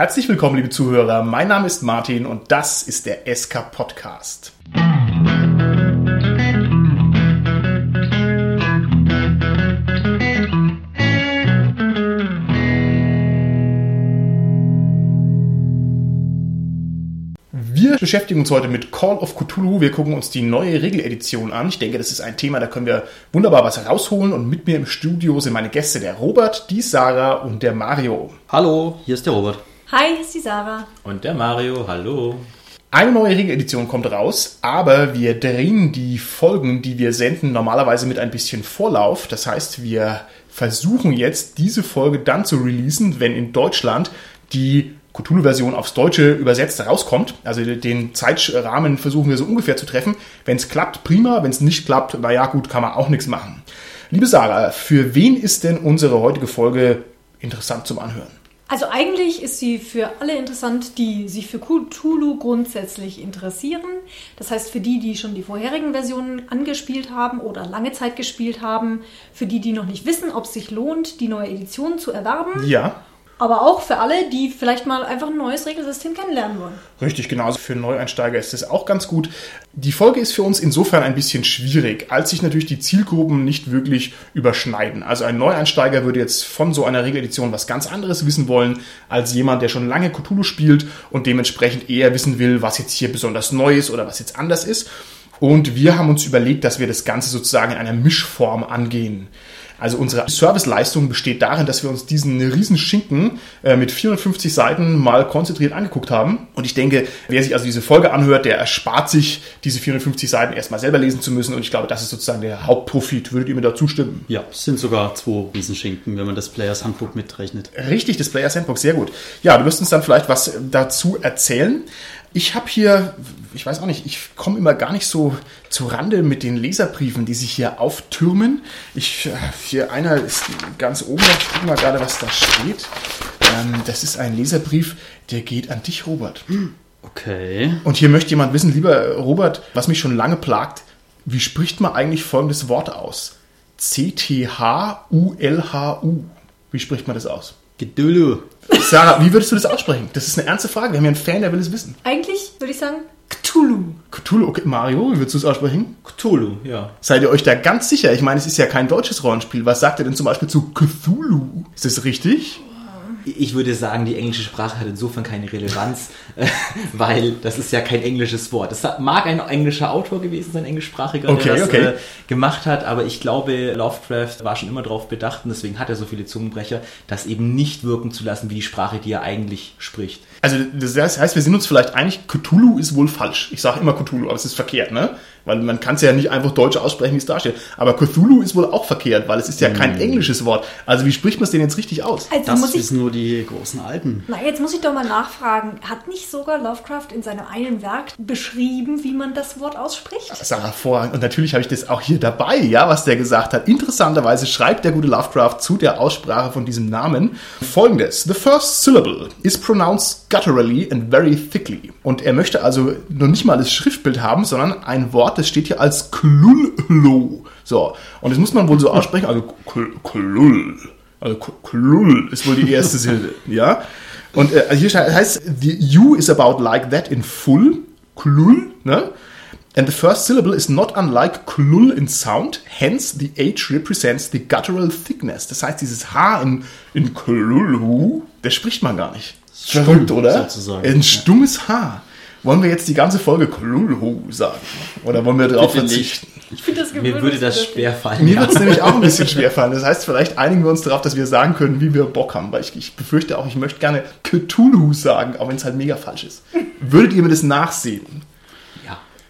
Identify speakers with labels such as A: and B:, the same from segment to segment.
A: Herzlich willkommen, liebe Zuhörer. Mein Name ist Martin und das ist der SK Podcast. Wir beschäftigen uns heute mit Call of Cthulhu. Wir gucken uns die neue Regeledition an. Ich denke, das ist ein Thema, da können wir wunderbar was herausholen. Und mit mir im Studio sind meine Gäste, der Robert, die Sarah und der Mario.
B: Hallo, hier ist der Robert.
C: Hi, hier ist die Sarah.
D: Und der Mario, hallo.
A: Eine neue Regeledition kommt raus, aber wir drehen die Folgen, die wir senden, normalerweise mit ein bisschen Vorlauf. Das heißt, wir versuchen jetzt, diese Folge dann zu releasen, wenn in Deutschland die Cthulhu-Version aufs Deutsche übersetzt rauskommt. Also den Zeitrahmen versuchen wir so ungefähr zu treffen. Wenn es klappt, prima. Wenn es nicht klappt, naja, gut, kann man auch nichts machen. Liebe Sarah, für wen ist denn unsere heutige Folge interessant zum Anhören?
C: Also eigentlich ist sie für alle interessant, die sich für Cthulhu grundsätzlich interessieren. Das heißt für die, die schon die vorherigen Versionen angespielt haben oder lange Zeit gespielt haben, für die, die noch nicht wissen, ob es sich lohnt, die neue Edition zu erwerben.
A: Ja.
C: Aber auch für alle, die vielleicht mal einfach ein neues Regelsystem kennenlernen wollen.
A: Richtig, genauso für Neueinsteiger ist das auch ganz gut. Die Folge ist für uns insofern ein bisschen schwierig, als sich natürlich die Zielgruppen nicht wirklich überschneiden. Also ein Neueinsteiger würde jetzt von so einer Regeledition was ganz anderes wissen wollen, als jemand, der schon lange Cthulhu spielt und dementsprechend eher wissen will, was jetzt hier besonders neu ist oder was jetzt anders ist. Und wir haben uns überlegt, dass wir das Ganze sozusagen in einer Mischform angehen. Also unsere Serviceleistung besteht darin, dass wir uns diesen riesen Schinken äh, mit 450 Seiten mal konzentriert angeguckt haben. Und ich denke, wer sich also diese Folge anhört, der erspart sich, diese 450 Seiten erstmal selber lesen zu müssen. Und ich glaube, das ist sozusagen der Hauptprofit. Würdet ihr mir da zustimmen?
B: Ja, es sind sogar zwei Riesenschinken, wenn man das Players Handbook mitrechnet.
A: Richtig, das Players Handbook, sehr gut. Ja, du wirst uns dann vielleicht was dazu erzählen. Ich habe hier, ich weiß auch nicht, ich komme immer gar nicht so zu Rande mit den Leserbriefen, die sich hier auftürmen. Ich, hier einer ist ganz oben, ich gucke mal gerade, was da steht. Ähm, das ist ein Leserbrief, der geht an dich, Robert.
B: Okay.
A: Und hier möchte jemand wissen, lieber Robert, was mich schon lange plagt, wie spricht man eigentlich folgendes Wort aus? C-T-H-U-L-H-U. Wie spricht man das aus?
B: Gedullu.
A: Sarah, wie würdest du das aussprechen? Das ist eine ernste Frage. Wir haben hier einen Fan, der will es wissen.
C: Eigentlich würde ich sagen Cthulhu.
A: Cthulhu, okay. Mario, wie würdest du es aussprechen?
D: Cthulhu, ja.
A: Seid ihr euch da ganz sicher? Ich meine, es ist ja kein deutsches Rollenspiel. Was sagt ihr denn zum Beispiel zu Cthulhu? Ist das richtig?
D: Ich würde sagen, die englische Sprache hat insofern keine Relevanz, äh, weil das ist ja kein englisches Wort. Es mag ein englischer Autor gewesen sein, englischsprachiger,
A: Okay,
D: der das
A: okay.
D: äh, gemacht hat, aber ich glaube, Lovecraft war schon immer darauf bedacht und deswegen hat er so viele Zungenbrecher, das eben nicht wirken zu lassen wie die Sprache, die er eigentlich spricht.
A: Also das heißt, wir sind uns vielleicht einig, Cthulhu ist wohl falsch. Ich sage immer Cthulhu, aber es ist verkehrt, ne? Weil man kann es ja nicht einfach deutsch aussprechen, wie es da steht. Aber Cthulhu ist wohl auch verkehrt, weil es ist ja kein englisches Wort. Also wie spricht man es denn jetzt richtig aus?
C: Also
B: Das
C: muss ich
B: wissen nur die großen Alten.
C: Na, jetzt muss ich doch mal nachfragen. Hat nicht sogar Lovecraft in seinem einen Werk beschrieben, wie man das Wort ausspricht?
A: Sarah hervorragend. Und natürlich habe ich das auch hier dabei, ja, was der gesagt hat. Interessanterweise schreibt der gute Lovecraft zu der Aussprache von diesem Namen folgendes. The first syllable is pronounced gutturally and very thickly. Und er möchte also noch nicht mal das Schriftbild haben, sondern ein Wort, das steht hier als Klullo. So. Und das muss man wohl so aussprechen, also Kl- Klull. Also Klull ist wohl die erste Silbe, ja. Und äh, hier steht- heißt, the U is about like that in full, Klull, ne? And the first syllable is not unlike klull in sound, hence the H represents the guttural thickness. Das heißt, dieses H in, in klullu, das spricht man gar nicht. Verrückt, oder?
B: sozusagen.
A: Ein stummes H. Wollen wir jetzt die ganze Folge klulhu sagen? Oder wollen wir darauf
B: Bitte nicht.
A: verzichten?
C: Ich finde das
D: Mir würde das schwer fallen.
A: Mir
D: ja.
A: wird es nämlich auch ein bisschen schwer fallen. Das heißt, vielleicht einigen wir uns darauf, dass wir sagen können, wie wir Bock haben. Weil ich, ich befürchte auch, ich möchte gerne Cthulhu sagen, auch wenn es halt mega falsch ist. Würdet ihr mir das nachsehen?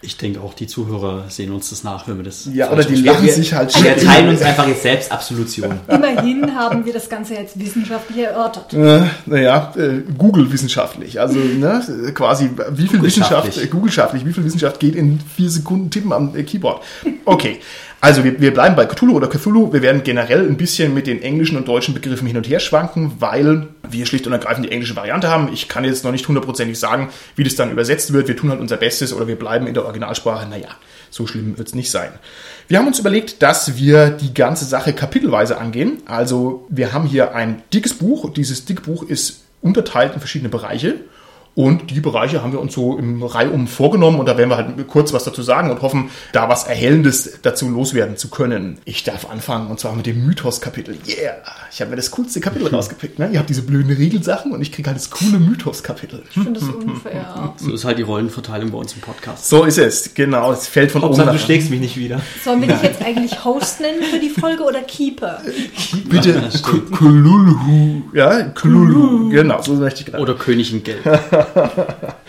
B: Ich denke auch, die Zuhörer sehen uns das nach, wenn wir das.
A: Ja, oder die lachen
D: Wir,
A: sich halt
D: wir
A: schick.
D: erteilen uns einfach jetzt selbst Absolution.
C: Immerhin haben wir das Ganze jetzt wissenschaftlich erörtert.
A: Äh, naja, äh, Google wissenschaftlich. Also ne, quasi wie viel Wissenschaft,
D: Googleschaftlich.
A: äh, Googleschaftlich, wie viel Wissenschaft geht in vier Sekunden tippen am äh, Keyboard. Okay, also wir, wir bleiben bei Cthulhu oder Cthulhu. Wir werden generell ein bisschen mit den englischen und deutschen Begriffen hin und her schwanken, weil wir schlicht und ergreifend die englische Variante haben. Ich kann jetzt noch nicht hundertprozentig sagen, wie das dann übersetzt wird. Wir tun halt unser Bestes oder wir bleiben in der Originalsprache. Naja, so schlimm wird es nicht sein. Wir haben uns überlegt, dass wir die ganze Sache kapitelweise angehen. Also wir haben hier ein dickes Buch. Dieses dicke Buch ist unterteilt in verschiedene Bereiche. Und die Bereiche haben wir uns so im Reihum vorgenommen und da werden wir halt kurz was dazu sagen und hoffen, da was Erhellendes dazu loswerden zu können. Ich darf anfangen und zwar mit dem Mythos-Kapitel. Yeah! Ich habe mir das coolste Kapitel rausgepickt. Ne? Ihr habt diese blöden Regelsachen und ich kriege halt das coole Mythos-Kapitel.
C: Ich finde das unfair.
B: So ist halt die Rollenverteilung bei uns im Podcast.
A: So ist es, genau. Es fällt von oben
D: Hauptsache, du
A: nach
D: schlägst mich nicht wieder.
C: Sollen wir dich jetzt eigentlich Host nennen für die Folge oder Keeper?
A: Bitte, Kululhu. Ja, Kululhu. Genau, so möchte ich gerade.
B: Oder König in Gelb.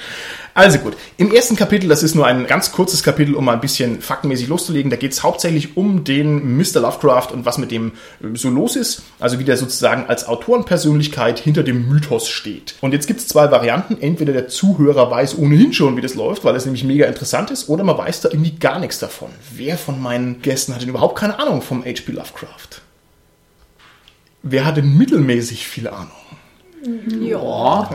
A: Also gut, im ersten Kapitel, das ist nur ein ganz kurzes Kapitel, um mal ein bisschen faktenmäßig loszulegen, da geht es hauptsächlich um den Mr. Lovecraft und was mit dem äh, so los ist, also wie der sozusagen als Autorenpersönlichkeit hinter dem Mythos steht. Und jetzt gibt es zwei Varianten, entweder der Zuhörer weiß ohnehin schon, wie das läuft, weil es nämlich mega interessant ist, oder man weiß da irgendwie gar nichts davon. Wer von meinen Gästen hat denn überhaupt keine Ahnung vom H.P. Lovecraft? Wer hat denn mittelmäßig viel Ahnung?
C: Ja.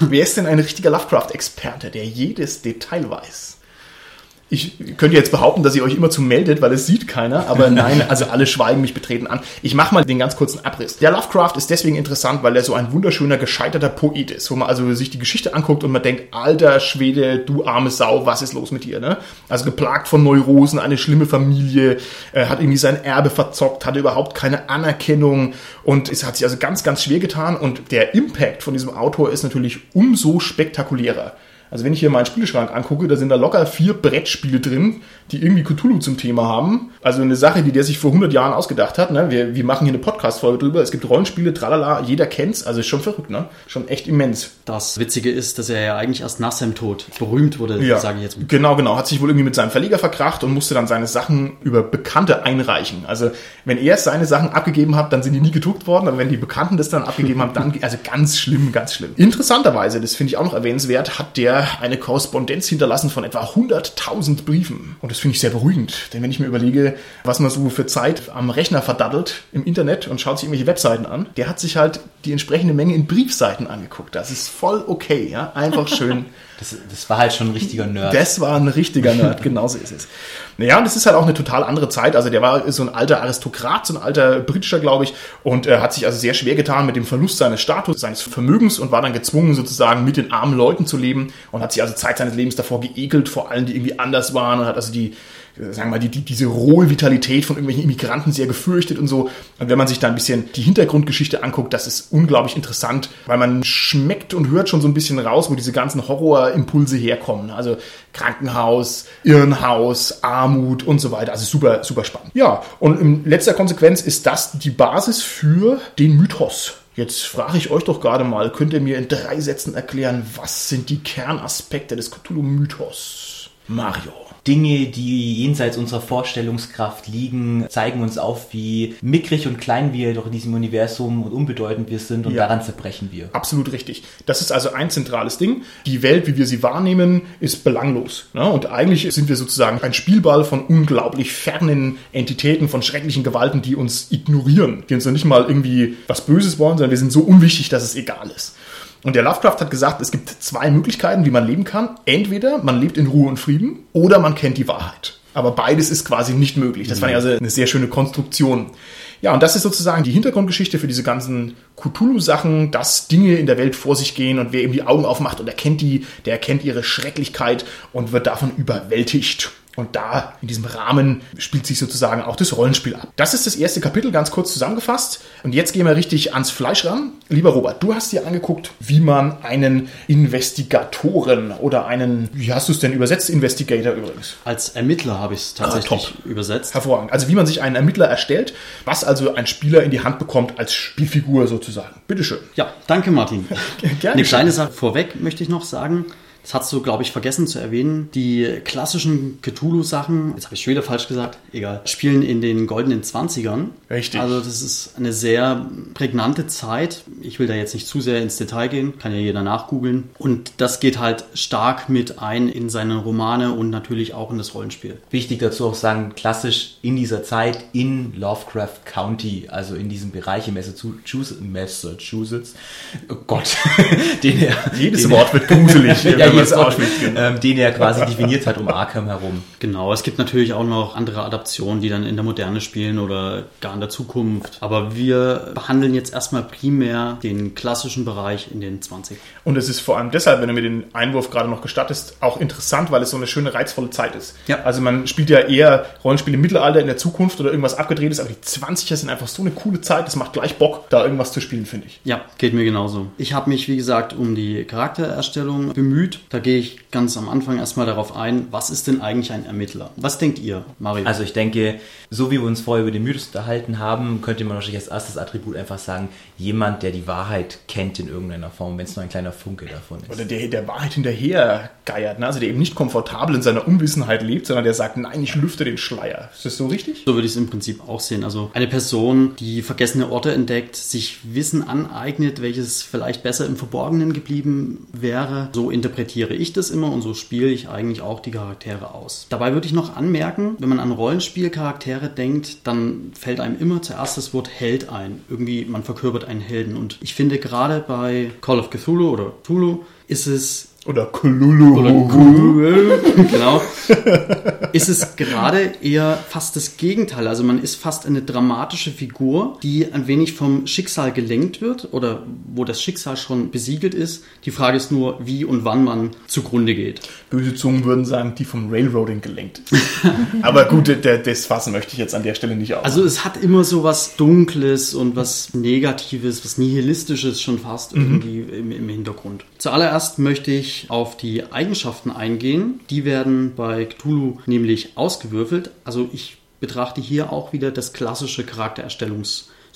A: Wer ist denn ein richtiger Lovecraft-Experte, der jedes Detail weiß? Ich könnte jetzt behaupten, dass ihr euch immer zu meldet, weil es sieht keiner, aber nein, also alle schweigen mich betreten an. Ich mache mal den ganz kurzen Abriss. Der Lovecraft ist deswegen interessant, weil er so ein wunderschöner, gescheiterter Poet ist, wo man also sich die Geschichte anguckt und man denkt, alter Schwede, du arme Sau, was ist los mit dir? Ne? Also geplagt von Neurosen, eine schlimme Familie, äh, hat irgendwie sein Erbe verzockt, hatte überhaupt keine Anerkennung und es hat sich also ganz, ganz schwer getan und der Impact von diesem Autor ist natürlich umso spektakulärer. Also wenn ich hier meinen Spieleschrank angucke, da sind da locker vier Brettspiele drin, die irgendwie Cthulhu zum Thema haben. Also eine Sache, die der sich vor 100 Jahren ausgedacht hat. Ne? Wir, wir machen hier eine Podcast-Folge drüber. Es gibt Rollenspiele, tralala, jeder kennt's. Also ist schon verrückt, ne? Schon echt immens.
B: Das Witzige ist, dass er ja eigentlich erst nach seinem Tod berühmt wurde,
A: Ja,
B: sage ich jetzt mal.
A: genau, genau. Hat sich wohl irgendwie mit seinem Verleger verkracht und musste dann seine Sachen über Bekannte einreichen. Also wenn er seine Sachen abgegeben hat, dann sind die nie gedruckt worden. Aber wenn die Bekannten das dann abgegeben haben, dann, also ganz schlimm, ganz schlimm. Interessanterweise, das finde ich auch noch erwähnenswert, hat der eine Korrespondenz hinterlassen von etwa 100.000 Briefen. Und das finde ich sehr beruhigend. Denn wenn ich mir überlege, was man so für Zeit am Rechner verdattelt im Internet und schaut sich irgendwelche Webseiten an, der hat sich halt die entsprechende Menge in Briefseiten angeguckt. Das ist voll okay, ja. Einfach schön.
D: Das, das war halt schon ein richtiger Nerd.
A: Das war ein richtiger Nerd, genauso ist es. Naja, und das ist halt auch eine total andere Zeit. Also der war so ein alter Aristokrat, so ein alter britischer, glaube ich, und er hat sich also sehr schwer getan mit dem Verlust seines Status, seines Vermögens und war dann gezwungen, sozusagen mit den armen Leuten zu leben und hat sich also Zeit seines Lebens davor geekelt, vor allen, die irgendwie anders waren und hat also die sagen wir mal, die, die, diese rohe Vitalität von irgendwelchen Immigranten sehr gefürchtet und so. Und wenn man sich da ein bisschen die Hintergrundgeschichte anguckt, das ist unglaublich interessant, weil man schmeckt und hört schon so ein bisschen raus, wo diese ganzen Horrorimpulse herkommen. Also Krankenhaus, Irrenhaus, Armut und so weiter. Also super, super spannend. Ja, und in letzter Konsequenz ist das die Basis für den Mythos. Jetzt frage ich euch doch gerade mal, könnt ihr mir in drei Sätzen erklären, was sind die Kernaspekte des Cthulhu-Mythos? Mario.
D: Dinge, die jenseits unserer Vorstellungskraft liegen, zeigen uns auf, wie mickrig und klein wir doch in diesem Universum und unbedeutend wir sind und
A: Ja.
D: daran zerbrechen wir.
A: Absolut richtig. Das ist also ein zentrales Ding. Die Welt, wie wir sie wahrnehmen, ist belanglos. Ne? Und eigentlich sind wir sozusagen ein Spielball von unglaublich fernen Entitäten, von schrecklichen Gewalten, die uns ignorieren, die uns noch nicht mal irgendwie was Böses wollen, sondern wir sind so unwichtig, dass es egal ist. Und der Lovecraft hat gesagt, es gibt zwei Möglichkeiten, wie man leben kann. Entweder man lebt in Ruhe und Frieden oder man kennt die Wahrheit. Aber beides ist quasi nicht möglich. Das fand ich also eine sehr schöne Konstruktion. Ja, und das ist sozusagen die Hintergrundgeschichte für diese ganzen Cthulhu-Sachen, dass Dinge in der Welt vor sich gehen und wer eben die Augen aufmacht und erkennt die, der erkennt ihre Schrecklichkeit und wird davon überwältigt. Und da, in diesem Rahmen, spielt sich sozusagen auch das Rollenspiel ab. Das ist das erste Kapitel, ganz kurz zusammengefasst. Und jetzt gehen wir richtig ans Fleisch ran. Lieber Robert, du hast dir angeguckt, wie man einen Investigatoren oder einen, wie hast du es denn übersetzt? Investigator übrigens.
B: Als Ermittler habe ich es tatsächlich
A: top.
B: übersetzt.
A: Hervorragend. Also wie man sich einen Ermittler erstellt, was also ein Spieler in die Hand bekommt als Spielfigur sozusagen. Bitteschön.
B: Ja, danke Martin.
A: Gerne.
B: Eine kleine Sache vorweg möchte ich noch sagen. Das hast du, glaube ich, vergessen zu erwähnen. Die klassischen Cthulhu-Sachen, jetzt habe ich schon wieder falsch gesagt, egal, spielen in den goldenen 20ern.
A: Richtig.
B: Also das ist eine sehr prägnante Zeit. Ich will da jetzt nicht zu sehr ins Detail gehen, kann ja jeder nachgoogeln. Und das geht halt stark mit ein in seine Romane und natürlich auch in das Rollenspiel.
D: Wichtig dazu auch sagen, klassisch in dieser Zeit in Lovecraft County, also in diesem Bereich in Massachusetts, Massachusetts oh Gott, den er,
A: Jedes
D: den
A: Wort wird gruselig.
D: ja. Ähm, den er quasi definiert hat um Arkham herum.
B: Genau, es gibt natürlich auch noch andere Adaptionen, die dann in der Moderne spielen oder gar in der Zukunft. Aber wir behandeln jetzt erstmal primär den klassischen Bereich in den 20.
A: Und es ist vor allem deshalb, wenn du mir den Einwurf gerade noch gestattest, auch interessant, weil es so eine schöne, reizvolle Zeit ist.
B: Ja.
A: Also man spielt ja eher Rollenspiele im Mittelalter, in der Zukunft oder irgendwas abgedrehtes, aber die 20er sind einfach so eine coole Zeit, es macht gleich Bock, da irgendwas zu spielen, finde ich.
B: Ja, geht mir genauso. Ich habe mich, wie gesagt, um die Charaktererstellung bemüht. Da gehe ich ganz am Anfang erstmal darauf ein, was ist denn eigentlich ein Ermittler? Was denkt ihr, Mario?
D: Also ich denke, so wie wir uns vorher über den Mythos unterhalten haben, könnte man wahrscheinlich als erstes Attribut einfach sagen, jemand, der die Wahrheit kennt in irgendeiner Form, wenn es nur ein kleiner Funke davon ist.
A: Oder der der Wahrheit hinterher geiert, ne? also der eben nicht komfortabel in seiner Unwissenheit lebt, sondern der sagt, nein, ich lüfte den Schleier. Ist das so richtig?
B: So würde ich es im Prinzip auch sehen. Also eine Person, die vergessene Orte entdeckt, sich Wissen aneignet, welches vielleicht besser im Verborgenen geblieben wäre. So interpretiere ich das immer und so spiele ich eigentlich auch die Charaktere aus. Dabei würde ich noch anmerken, wenn man an Rollenspielcharaktere denkt, dann fällt einem immer zuerst das Wort Held ein. Irgendwie, man verkörpert einen Helden. Und ich finde gerade bei Call of Cthulhu oder Cthulhu ist es
A: Oder Kululu.
B: oder genau, ist es gerade eher fast das Gegenteil. Also man ist fast eine dramatische Figur, die ein wenig vom Schicksal gelenkt wird oder wo das Schicksal schon besiegelt ist. Die Frage ist nur, wie und wann man zugrunde geht.
A: Böse Zungen würden sagen, die vom Railroading gelenkt. Aber gut, das fassen möchte ich jetzt an der Stelle nicht aus.
B: Also es hat immer so was Dunkles und was Negatives, was Nihilistisches schon fast irgendwie im, im Hintergrund. Zuallererst möchte ich auf die Eigenschaften eingehen. Die werden bei Cthulhu nämlich ausgewürfelt. Also ich betrachte hier auch wieder das klassische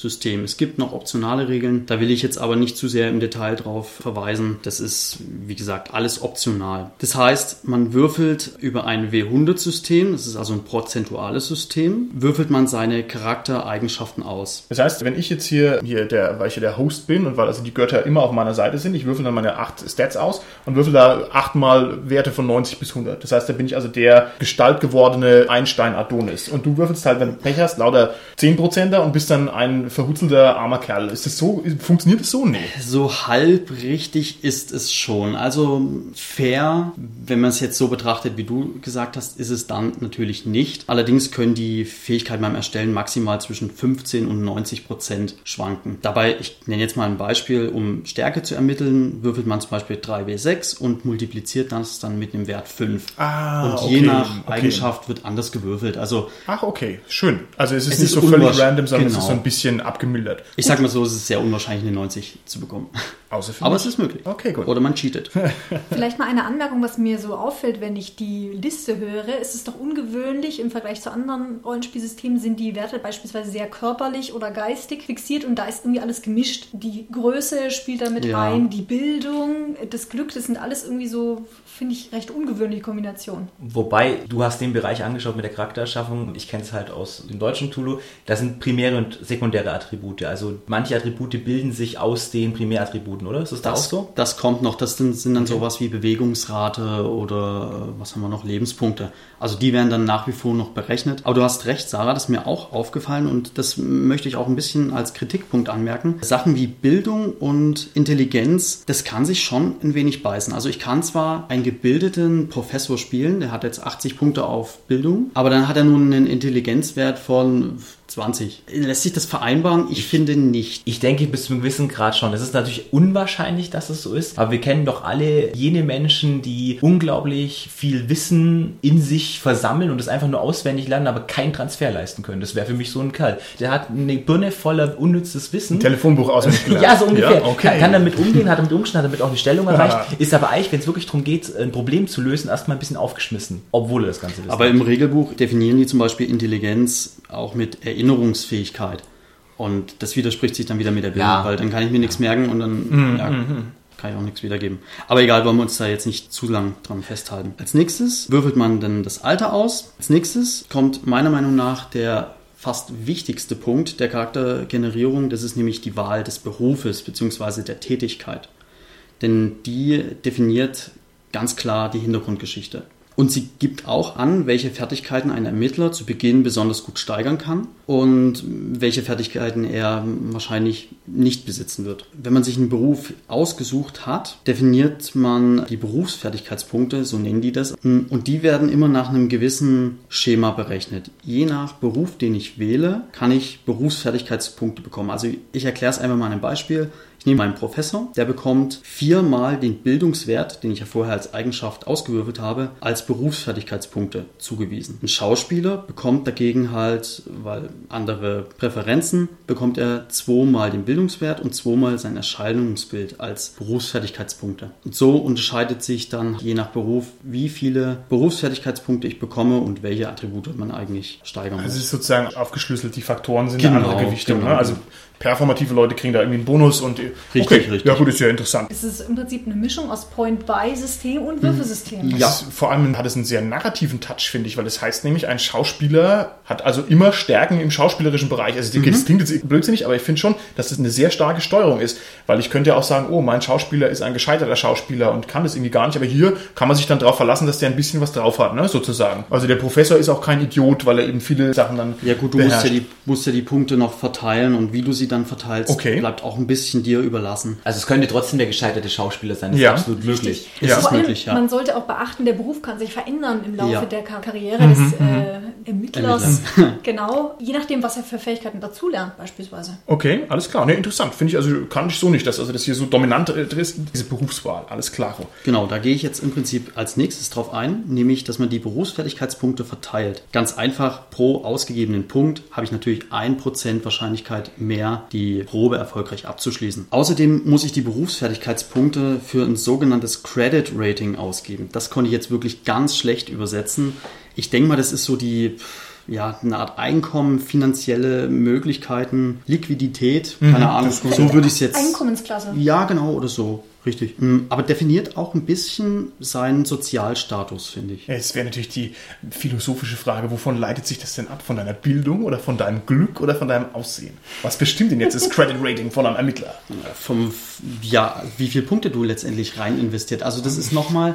B: Charaktererstellungssystem. Es gibt noch optionale Regeln, da will ich jetzt aber nicht zu sehr im Detail drauf verweisen. Das ist, wie gesagt, alles optional. Das heißt, man würfelt über ein W100-System, das ist also ein prozentuales System, würfelt man seine Charaktereigenschaften aus.
A: Das heißt, wenn ich jetzt hier, hier der, weil ich ja der Host bin und weil also die Götter immer auf meiner Seite sind, ich würfel dann meine acht Stats aus und würfel da achtmal Werte von 90 bis 100. Das heißt, da bin ich also der gestaltgewordene Einstein-Adonis. Und du würfelst halt, wenn du Pech hast, lauter 10%er und bist dann ein verhutzelter armer Kerl. Ist das so, funktioniert das so? Nee.
B: So halb richtig ist es schon. Also fair, wenn man es jetzt so betrachtet, wie du gesagt hast, ist es dann natürlich nicht. Allerdings können die Fähigkeiten beim Erstellen maximal zwischen 15 und 90 Prozent schwanken. Dabei, ich nenne jetzt mal ein Beispiel, um Stärke zu ermitteln, würfelt man zum Beispiel 3W6 und multipliziert das dann mit einem Wert 5.
A: Ah,
B: und je
A: okay,
B: nach
A: okay.
B: Eigenschaft wird anders gewürfelt. Also
A: Ach, okay. Schön. Also es ist
B: Es
A: nicht
B: ist
A: so völlig random, sondern es
B: genau.
A: ist so ein bisschen abgemildert.
B: ich sag mal so, es ist sehr unwahrscheinlich, eine 90 zu bekommen.
A: Außer für
B: Aber
A: mich.
B: es ist möglich.
A: Okay, gut.
B: Oder man cheatet.
C: Vielleicht mal eine Anmerkung, was mir so auffällt, wenn ich die Liste höre. Es ist doch ungewöhnlich, im Vergleich zu anderen Rollenspielsystemen sind die Werte beispielsweise sehr körperlich oder geistig fixiert und da ist irgendwie alles gemischt. Die Größe spielt da mit
B: Ja.
C: rein, die Bildung, das Glück, das sind alles irgendwie so, finde ich, recht ungewöhnliche Kombinationen.
D: Wobei, du hast den Bereich angeschaut mit der Charaktererschaffung. Ich kenne es halt aus dem deutschen Tulu. Das sind primäre und sekundäre Attribute. Also manche Attribute bilden sich aus den Primärattributen, oder? Ist das, da auch
B: Das,
D: so?
B: das kommt noch, das sind, sind dann sowas wie Bewegungsrate oder äh, was haben wir noch, Lebenspunkte. Also die werden dann nach wie vor noch berechnet. Aber du hast recht, Sarah, das ist mir auch aufgefallen und das möchte ich auch ein bisschen als Kritikpunkt anmerken. Sachen wie Bildung und Intelligenz, das kann sich schon ein wenig beißen. Also ich kann zwar einen gebildeten Professor spielen, der hat jetzt 80 Punkte auf Bildung, aber dann hat er nun einen Intelligenzwert von 20. Lässt sich das vereinbaren? Ich finde nicht.
D: Ich denke bis zu einem gewissen Grad schon. Es ist natürlich unwahrscheinlich, dass es so ist, aber wir kennen doch alle jene Menschen, die unglaublich viel Wissen in sich versammeln und es einfach nur auswendig lernen, aber keinen Transfer leisten können. Das wäre für mich so ein Kerl. Der hat eine Birne voller unnützes Wissen.
A: Telefonbuch auswendig gelernt.
D: Ja, so ungefähr.
A: Ja, okay.
D: kann, kann damit umgehen, hat damit umgeschnitten, hat damit auch eine Stellung erreicht.
A: Ah.
D: Ist aber eigentlich, wenn es wirklich darum geht, ein Problem zu lösen, erstmal ein bisschen aufgeschmissen. Obwohl er das Ganze wissen.
B: Aber im Regelbuch definieren die zum Beispiel Intelligenz auch mit Erinnerungsfähigkeit. Und das widerspricht sich dann wieder mit der Bildung,
D: Ja.
B: weil dann kann ich mir nichts merken und dann ja, kann ich auch nichts wiedergeben. Aber egal, wollen wir uns da jetzt nicht zu lang dran festhalten. Als nächstes würfelt man dann das Alter aus. Als nächstes kommt meiner Meinung nach der fast wichtigste Punkt der Charaktergenerierung. Das ist nämlich die Wahl des Berufes bzw. der Tätigkeit. Denn die definiert ganz klar die Hintergrundgeschichte. Und sie gibt auch an, welche Fertigkeiten ein Ermittler zu Beginn besonders gut steigern kann und welche Fertigkeiten er wahrscheinlich nicht besitzen wird. Wenn man sich einen Beruf ausgesucht hat, definiert man die Berufsfertigkeitspunkte, so nennen die das, und die werden immer nach einem gewissen Schema berechnet. Je nach Beruf, den ich wähle, kann ich Berufsfertigkeitspunkte bekommen. Also ich erkläre es einfach mal an einem Beispiel. Ich nehme meinen Professor, der bekommt viermal den Bildungswert, den ich ja vorher als Eigenschaft ausgewürfelt habe, als Berufsfertigkeitspunkte zugewiesen. Ein Schauspieler bekommt dagegen halt, weil andere Präferenzen, bekommt er zweimal den Bildungswert und zweimal sein Erscheinungsbild als Berufsfertigkeitspunkte. Und so unterscheidet sich dann je nach Beruf, wie viele Berufsfertigkeitspunkte ich bekomme und welche Attribute man eigentlich steigern muss.
A: Also es ist sozusagen aufgeschlüsselt, die Faktoren sind
B: Genau,
A: andere Gewichtung.
B: genau.
A: Ne? Also performative Leute kriegen da irgendwie einen Bonus und
B: Richtig,
A: okay,
B: richtig.
A: Ja gut, ist ja interessant.
C: Es ist im Prinzip eine Mischung aus Point-Buy-System und Würfelsystem.
B: Ja.
A: Es, vor allem hat es einen sehr narrativen Touch, finde ich, weil das heißt nämlich, ein Schauspieler hat also immer Stärken im schauspielerischen Bereich. Also
B: Mhm.
A: das klingt jetzt blödsinnig, aber ich finde schon, dass das eine sehr starke Steuerung ist, weil ich könnte ja auch sagen, oh, mein Schauspieler ist ein gescheiterter Schauspieler und kann das irgendwie gar nicht, aber hier kann man sich dann darauf verlassen, dass der ein bisschen was drauf hat, ne, sozusagen. Also der Professor ist auch kein Idiot, weil er eben viele Sachen dann
B: Ja gut, du musst ja, die, musst ja die Punkte noch verteilen und wie du sie dann verteilst,
A: Okay.
B: bleibt auch ein bisschen dir überlassen.
D: Also es könnte trotzdem der gescheiterte Schauspieler sein, das
A: Ja.
D: ist absolut möglich.
B: Ist
A: Ja.
B: es
C: Vor allem,
B: möglich, ja.
C: man sollte auch beachten, der Beruf kann sich verändern im Laufe
B: Ja.
C: der Kar Karriere des äh, Ermittlers.
B: Ermittler.
C: genau, je nachdem, was er für Fähigkeiten dazulernt, beispielsweise.
A: Okay, alles klar. Ne, interessant. Finde ich, also kann ich so nicht, dass also das hier so dominant äh, ist, diese Berufswahl. Alles klar.
B: Genau, da gehe ich jetzt im Prinzip als nächstes drauf ein, nämlich, dass man die Berufsfertigkeitspunkte verteilt. Ganz einfach, pro ausgegebenen Punkt habe ich natürlich 1% Wahrscheinlichkeit mehr, die Probe erfolgreich abzuschließen. Außerdem muss ich die Berufsfertigkeitspunkte für ein sogenanntes Credit Rating ausgeben. Das konnte ich jetzt wirklich ganz schlecht übersetzen. Ich denke mal, das ist so die ja, eine Art Einkommen, finanzielle Möglichkeiten, Liquidität, keine Ahnung. So würde ich es jetzt.
C: Einkommensklasse.
B: Ja, genau, oder so. Richtig. Mm, Aber definiert auch ein bisschen seinen Sozialstatus, finde ich.
A: Jetzt wäre natürlich die philosophische Frage, wovon leitet sich das denn ab? Von deiner Bildung oder von deinem Glück oder von deinem Aussehen? Was bestimmt denn jetzt das Credit Rating von einem Ermittler?
B: Vom, ja, wie viele Punkte du letztendlich rein investiert. Also das ist nochmal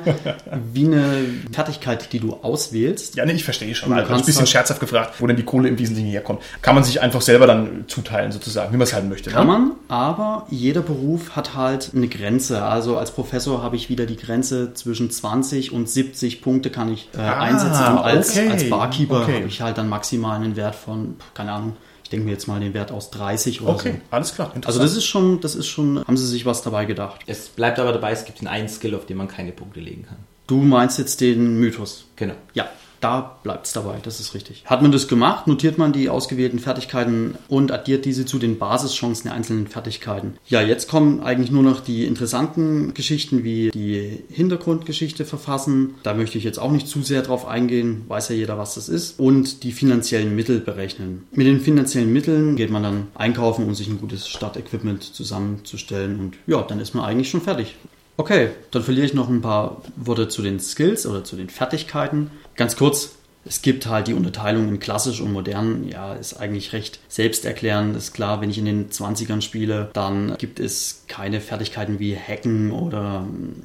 B: wie eine Fertigkeit, die du auswählst.
A: Ja, ne, ich verstehe schon.
B: Du
A: Also ein bisschen
B: halt-
A: scherzhaft gefragt, wo denn die Kohle im Wesentlichen herkommt. Kann man sich einfach selber dann zuteilen, sozusagen, wie man es halt möchte.
B: Kann
A: ne?
B: man, aber jeder Beruf hat halt eine Grenze. Also als Professor habe ich wieder die Grenze zwischen 20 und 70 Punkte kann ich äh,
A: Ah,
B: einsetzen. Und als,
A: okay,
B: als Barkeeper
A: okay.
B: habe ich halt dann maximal einen Wert von, keine Ahnung, ich denke mir jetzt mal den Wert aus 30 oder
A: Okay,
B: so.
A: alles klar.
B: Also das ist schon, das ist schon, haben sie sich was dabei gedacht.
D: Es bleibt aber dabei, es gibt den einen Skill, auf den man keine Punkte legen kann.
B: Du meinst jetzt den Mythos.
D: Genau.
B: Ja, da bleibt es dabei, das ist richtig. Hat man das gemacht, notiert man die ausgewählten Fertigkeiten und addiert diese zu den Basischancen der einzelnen Fertigkeiten. Ja, jetzt kommen eigentlich nur noch die interessanten Geschichten wie die Hintergrundgeschichte verfassen. Da möchte ich jetzt auch nicht zu sehr drauf eingehen, weiß ja jeder, was das ist. Und die finanziellen Mittel berechnen. Mit den finanziellen Mitteln geht man dann einkaufen, um sich ein gutes Startequipment zusammenzustellen und ja, dann ist man eigentlich schon fertig. Okay, dann verliere ich noch ein paar Worte zu den Skills oder zu den Fertigkeiten. Ganz kurz, es gibt halt die Unterteilung in klassisch und modern. Ja, ist eigentlich recht selbsterklärend. Ist klar, wenn ich in den 20ern spiele, dann gibt es keine Fertigkeiten wie Hacken oder hm,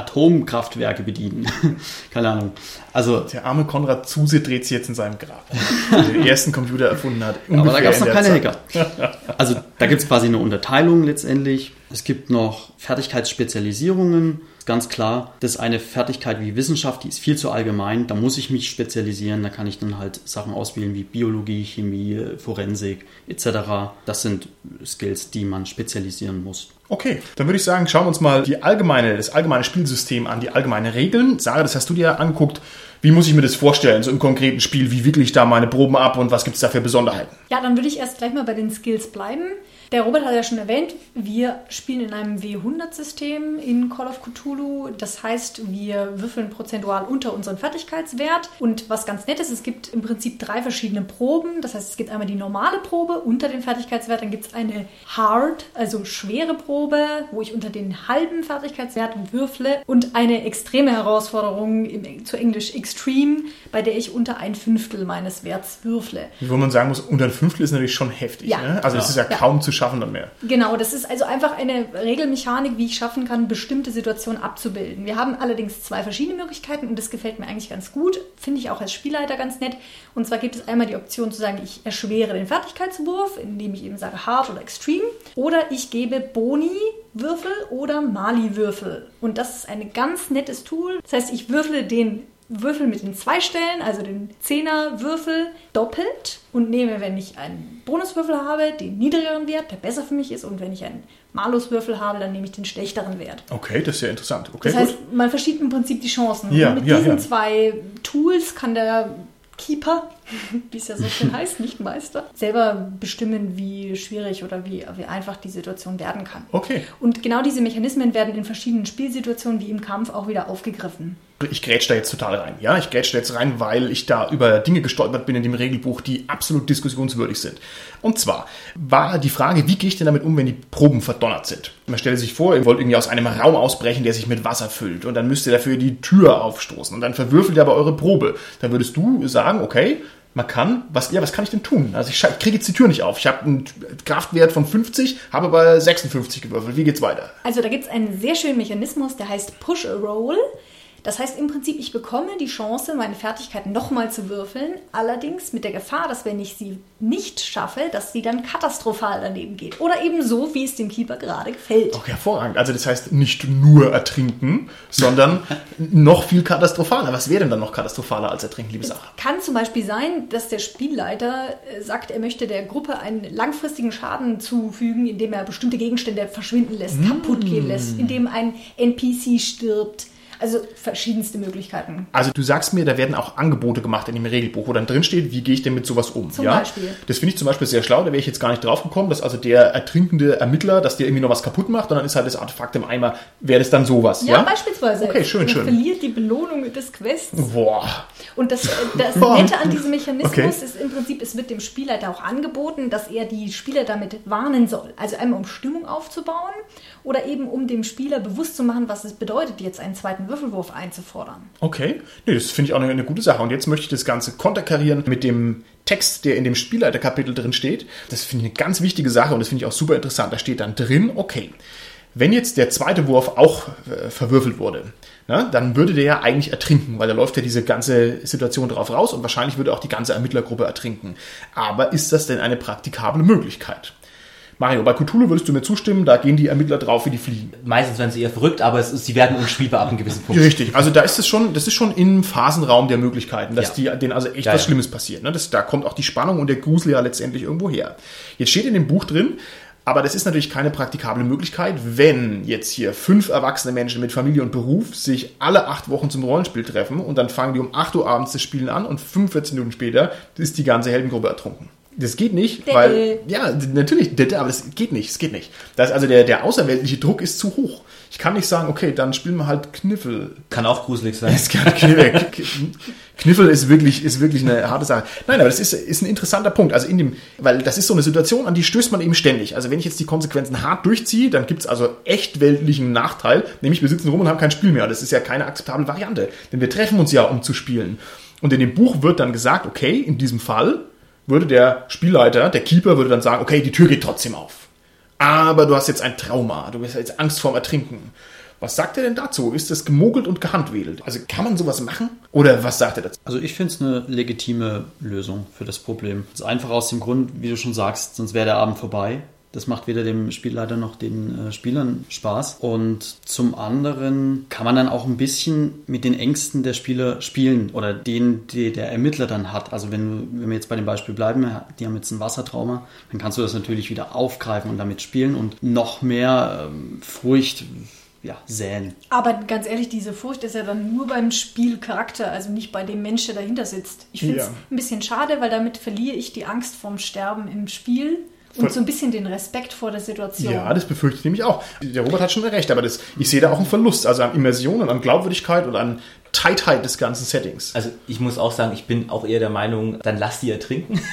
B: Atomkraftwerke bedienen. keine Ahnung. Also,
A: Der arme Konrad Zuse dreht sich jetzt in seinem Grab. der den ersten Computer erfunden hat.
B: aber da gab es noch keine. Hacker. Also da gibt es quasi eine Unterteilung letztendlich. Es gibt noch Fertigkeitsspezialisierungen. Ganz klar, das ist eine Fertigkeit wie Wissenschaft, die ist viel zu allgemein. Da muss ich mich spezialisieren. Da kann ich dann halt Sachen auswählen wie Biologie, Chemie, Forensik etc. Das sind Skills, die man spezialisieren muss.
A: Okay, dann würde ich sagen, schauen wir uns mal die allgemeine, das allgemeine Spielsystem an, die allgemeinen Regeln. Sarah, das hast du dir ja angeguckt. Wie muss ich mir das vorstellen, so im konkreten Spiel? Wie wickle ich da meine Proben ab und was gibt es da für Besonderheiten?
C: Ja, dann würde ich erst gleich mal bei den Skills bleiben. Der Robert hat ja schon erwähnt, wir spielen in einem W100-System in Call of Cthulhu. Das heißt, wir würfeln prozentual unter unseren Fertigkeitswert. Und was ganz nett ist, es gibt im Prinzip drei verschiedene Proben. Das heißt, es gibt einmal die normale Probe unter den Fertigkeitswert, dann gibt es eine Hard, also schwere Probe, wo ich unter den halben Fertigkeitswert würfle und eine extreme Herausforderung, im, zu Englisch Extreme, bei der ich unter ein Fünftel meines Werts würfle.
A: Wo man sagen muss, unter ein Fünftel ist natürlich schon heftig.
C: Ja.
A: Ne? Also es ist ja,
C: Ja.
A: kaum zu schaffen dann mehr.
C: Genau, das ist also einfach eine Regelmechanik, wie ich schaffen kann, bestimmte Situationen abzubilden. Wir haben allerdings zwei verschiedene Möglichkeiten und das gefällt mir eigentlich ganz gut, finde ich auch als Spielleiter ganz nett. Und zwar gibt es einmal die Option zu sagen, ich erschwere den Fertigkeitswurf, indem ich eben sage Hard oder Extreme, oder ich gebe Boni Würfel oder Mali-Würfel. Und das ist ein ganz nettes Tool. Das heißt, ich würfle den Würfel mit den zwei Stellen, also den Zehner-Würfel, doppelt und nehme, wenn ich einen Bonuswürfel habe, den niedrigeren Wert, der besser für mich ist. Und wenn ich einen Maluswürfel habe, dann nehme ich den schlechteren Wert.
A: Okay, das ist ja interessant. Okay,
C: Das heißt, man verschiebt im Prinzip die Chancen.
A: Ja,
C: und mit
A: ja,
C: diesen
A: ja.
C: zwei Tools kann der Keeper, wie es ja so schön heißt, nicht Meister, selber bestimmen, wie schwierig oder wie, wie einfach die Situation werden kann.
A: Okay.
C: Und genau diese Mechanismen werden in verschiedenen Spielsituationen wie im Kampf auch wieder aufgegriffen.
A: Ich grätsch da jetzt total rein. Ja, ich grätsch da jetzt rein, weil ich da über Dinge gestolpert bin in dem Regelbuch, die absolut diskussionswürdig sind. Und zwar war die Frage, wie gehe ich denn damit um, wenn die Proben verdonnert sind? Man stelle sich vor, ihr wollt irgendwie aus einem Raum ausbrechen, der sich mit Wasser füllt und dann müsst ihr dafür die Tür aufstoßen und dann verwürfelt ihr aber eure Probe. Dann würdest du sagen, okay, man kann, was, ja, was kann ich denn tun? Also ich, ich kriege jetzt die Tür nicht auf. Ich habe einen Kraftwert von 50, habe aber 56 gewürfelt. Wie geht's weiter?
C: Also da gibt es einen sehr schönen Mechanismus, der heißt Push a Roll. Das heißt im Prinzip, ich bekomme die Chance, meine Fertigkeiten nochmal zu würfeln, allerdings mit der Gefahr, dass wenn ich sie nicht schaffe, dass sie dann katastrophal daneben geht. Oder eben so, wie es dem Keeper gerade gefällt.
A: Okay, hervorragend. Also das heißt nicht nur ertrinken, sondern noch viel katastrophaler. Was wäre denn dann noch katastrophaler als ertrinken, liebe Sache?
C: Kann zum Beispiel sein, dass der Spielleiter äh, sagt, er möchte der Gruppe einen langfristigen Schaden zufügen, indem er bestimmte Gegenstände verschwinden lässt, kaputt gehen lässt, indem ein NPC stirbt. Also verschiedenste Möglichkeiten.
A: Also du sagst mir, da werden auch Angebote gemacht in dem Regelbuch, wo dann drin steht, wie gehe ich denn mit sowas um?
C: Zum
A: ja?
C: Beispiel.
A: Das finde ich zum Beispiel sehr schlau, da wäre ich jetzt gar nicht drauf gekommen, dass also der ertrinkende Ermittler, dass der irgendwie noch was kaputt macht und dann ist halt das Artefakt im Eimer, wäre das dann sowas,
C: Ja,
A: ja?
C: beispielsweise.
A: Okay, schön, schön.
C: verliert die Belohnung des Quests.
A: Boah.
C: Und das, äh, das. Nette an diesem Mechanismus
A: Okay.
C: ist im Prinzip, es wird dem Spielleiter auch angeboten, dass er die Spieler damit warnen soll. Also einmal um Stimmung aufzubauen oder eben um dem Spieler bewusst zu machen, was es bedeutet, jetzt einen zweiten Würfelwurf einzufordern.
A: Okay, nee, das finde ich auch eine, eine gute Sache. Und jetzt möchte ich das Ganze konterkarieren mit dem Text, der in dem Spielleiterkapitel drin steht. Das finde ich eine ganz wichtige Sache und das finde ich auch super interessant. Da steht dann drin, okay, wenn jetzt der zweite Wurf auch äh, verwürfelt wurde, ne, dann würde der ja eigentlich ertrinken, weil da läuft ja diese ganze Situation drauf raus und wahrscheinlich würde auch die ganze Ermittlergruppe ertrinken. Aber ist das denn eine praktikable Möglichkeit? Mario, bei Cthulhu würdest du mir zustimmen, da gehen die Ermittler drauf wie die Fliegen.
D: Meistens werden sie eher verrückt, aber es sie werden unspielbar ab einem gewissen Punkt.
A: Richtig, also da ist es schon, das ist schon im Phasenraum der Möglichkeiten, dass
D: Ja.
A: die, denen also echt
D: Ja,
A: was
D: ja.
A: Schlimmes passiert. Ne? Das, da kommt auch die Spannung und der Grusel ja letztendlich irgendwo her. Jetzt steht in dem Buch drin, aber das ist natürlich keine praktikable Möglichkeit, wenn jetzt hier fünf erwachsene Menschen mit Familie und Beruf sich alle acht Wochen zum Rollenspiel treffen und dann fangen die um 8 Uhr abends das Spielen an und 45 Minuten später ist die ganze Heldengruppe ertrunken. Das geht nicht,
C: Dä.
A: weil, ja, natürlich, aber das geht nicht, es geht nicht. Das ist also der, der außerweltliche Druck ist zu hoch. Ich kann nicht sagen, okay, dann spielen wir halt Kniffel.
D: Kann auch gruselig sein.
A: Es kann- Kniffel, Kniffel ist wirklich, ist wirklich eine harte Sache. Nein, aber das ist, ist ein interessanter Punkt. Also in dem, weil das ist so eine Situation, an die stößt man eben ständig. Also wenn ich jetzt die Konsequenzen hart durchziehe, dann gibt's also echt weltlichen Nachteil, nämlich wir sitzen rum und haben kein Spiel mehr. Das ist ja keine akzeptable Variante. Denn wir treffen uns ja, um zu spielen. Und in dem Buch wird dann gesagt, okay, in diesem Fall würde der Spielleiter, der Keeper würde dann sagen, okay, die Tür geht trotzdem auf. Aber du hast jetzt ein Trauma, du hast jetzt Angst vorm Ertrinken. Was sagt er denn dazu? Ist das gemogelt und gehandwedelt? Also kann man sowas machen? Oder was sagt er dazu?
B: Also ich finde es eine legitime Lösung für das Problem. Das ist einfach aus dem Grund, wie du schon sagst, sonst wäre der Abend vorbei. Das macht weder dem Spielleiter noch den äh, Spielern Spaß. Und zum anderen kann man dann auch ein bisschen mit den Ängsten der Spieler spielen oder denen, die der Ermittler dann hat. Also wenn, wenn wir jetzt bei dem Beispiel bleiben, die haben jetzt ein Wassertrauma, dann kannst du das natürlich wieder aufgreifen und damit spielen und noch mehr ähm, Furcht ja, säen.
C: Aber ganz ehrlich, diese Furcht ist ja dann nur beim Spielcharakter, also nicht bei dem Mensch, der dahinter sitzt. Ich finde es
A: Ja.
C: ein bisschen schade, weil damit verliere ich die Angst vorm Sterben im Spiel und so ein bisschen den Respekt vor der Situation.
A: Ja, das befürchte ich nämlich auch. Der Robert hat schon recht, aber das, ich sehe da auch einen Verlust, also an Immersion und an Glaubwürdigkeit und an Tightheit des ganzen Settings.
D: Also ich muss auch sagen, ich bin auch eher der Meinung, dann lass die ertrinken.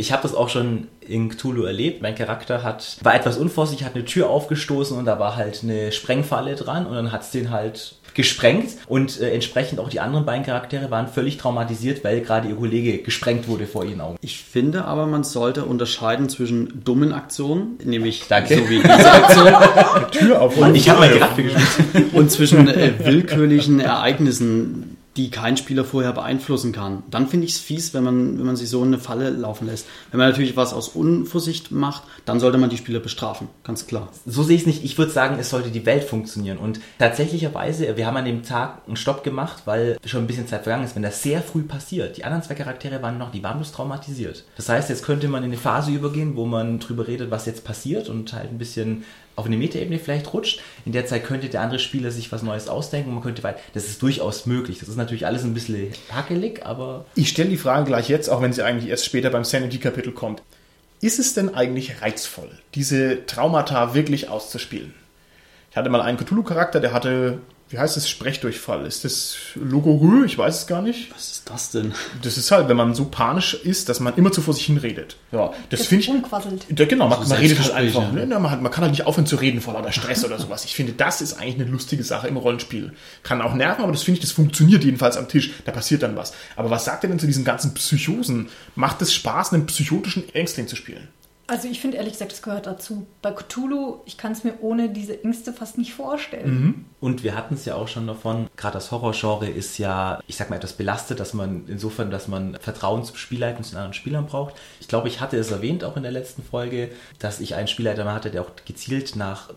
D: Ich habe das auch schon in Cthulhu erlebt. Mein Charakter hat war etwas unvorsichtig, hat eine Tür aufgestoßen und da war halt eine Sprengfalle dran und dann hat's den halt gesprengt und äh, entsprechend auch die anderen beiden Charaktere waren völlig traumatisiert, weil gerade ihr Kollege gesprengt wurde vor ihren Augen.
B: Ich finde aber, man sollte unterscheiden zwischen dummen Aktionen, nämlich
D: Danke.
B: so wie diese Aktion,
A: Tür auf
D: Und ich habe Charakter gespielt.
B: und zwischen äh, willkürlichen Ereignissen, die kein Spieler vorher beeinflussen kann. Dann finde ich es fies, wenn man, wenn man sich so in eine Falle laufen lässt. Wenn man natürlich was aus Unvorsicht macht, dann sollte man die Spieler bestrafen, ganz klar.
D: So sehe ich es nicht. Ich würde sagen, es sollte die Welt funktionieren. Und tatsächlicherweise, wir haben an dem Tag einen Stopp gemacht, weil schon ein bisschen Zeit vergangen ist. Wenn das sehr früh passiert, die anderen zwei Charaktere waren noch, die waren bloß traumatisiert. Das heißt, jetzt könnte man in eine Phase übergehen, wo man drüber redet, was jetzt passiert und halt ein bisschen auf eine Metaebene vielleicht rutscht. In der Zeit könnte der andere Spieler sich was Neues ausdenken und man könnte weit. Das ist durchaus möglich. Das ist natürlich alles ein bisschen hakelig, aber
A: Ich stelle die Frage gleich jetzt, auch wenn sie eigentlich erst später beim Sanity-Kapitel kommt. Ist es denn eigentlich reizvoll, diese Traumata wirklich auszuspielen? Ich hatte mal einen Cthulhu-Charakter, der hatte, wie heißt es, Sprechdurchfall. Ist das Logorö? Ich weiß es gar nicht.
B: Was ist das denn?
A: Das ist halt, wenn man so panisch ist, dass man immer zu vor sich hin redet. Ja, das
C: Das
A: finde ich.
C: rumquasselt.
A: Ja, genau, man,
B: So
A: man redet halt einfach. Ne? Na, Man, hat, man kann halt nicht aufhören zu reden vor lauter Stress oder sowas. Ich finde, das ist eigentlich eine lustige Sache im Rollenspiel. Kann auch nerven, aber das finde ich, das funktioniert jedenfalls am Tisch. Da passiert dann was. Aber was sagt ihr denn zu diesen ganzen Psychosen? Macht es Spaß, einen psychotischen Ängstling zu spielen?
C: Also ich finde ehrlich gesagt, das gehört dazu. Bei Cthulhu, ich kann es mir ohne diese Ängste fast nicht vorstellen.
D: Und wir hatten es ja auch schon davon, gerade das Horrorgenre ist ja, ich sag mal, etwas belastet, dass man insofern, dass man Vertrauen zum Spielleiter und zu anderen Spielern braucht. Ich glaube, ich hatte es erwähnt auch in der letzten Folge, dass ich einen Spielleiter mal hatte, der auch gezielt nach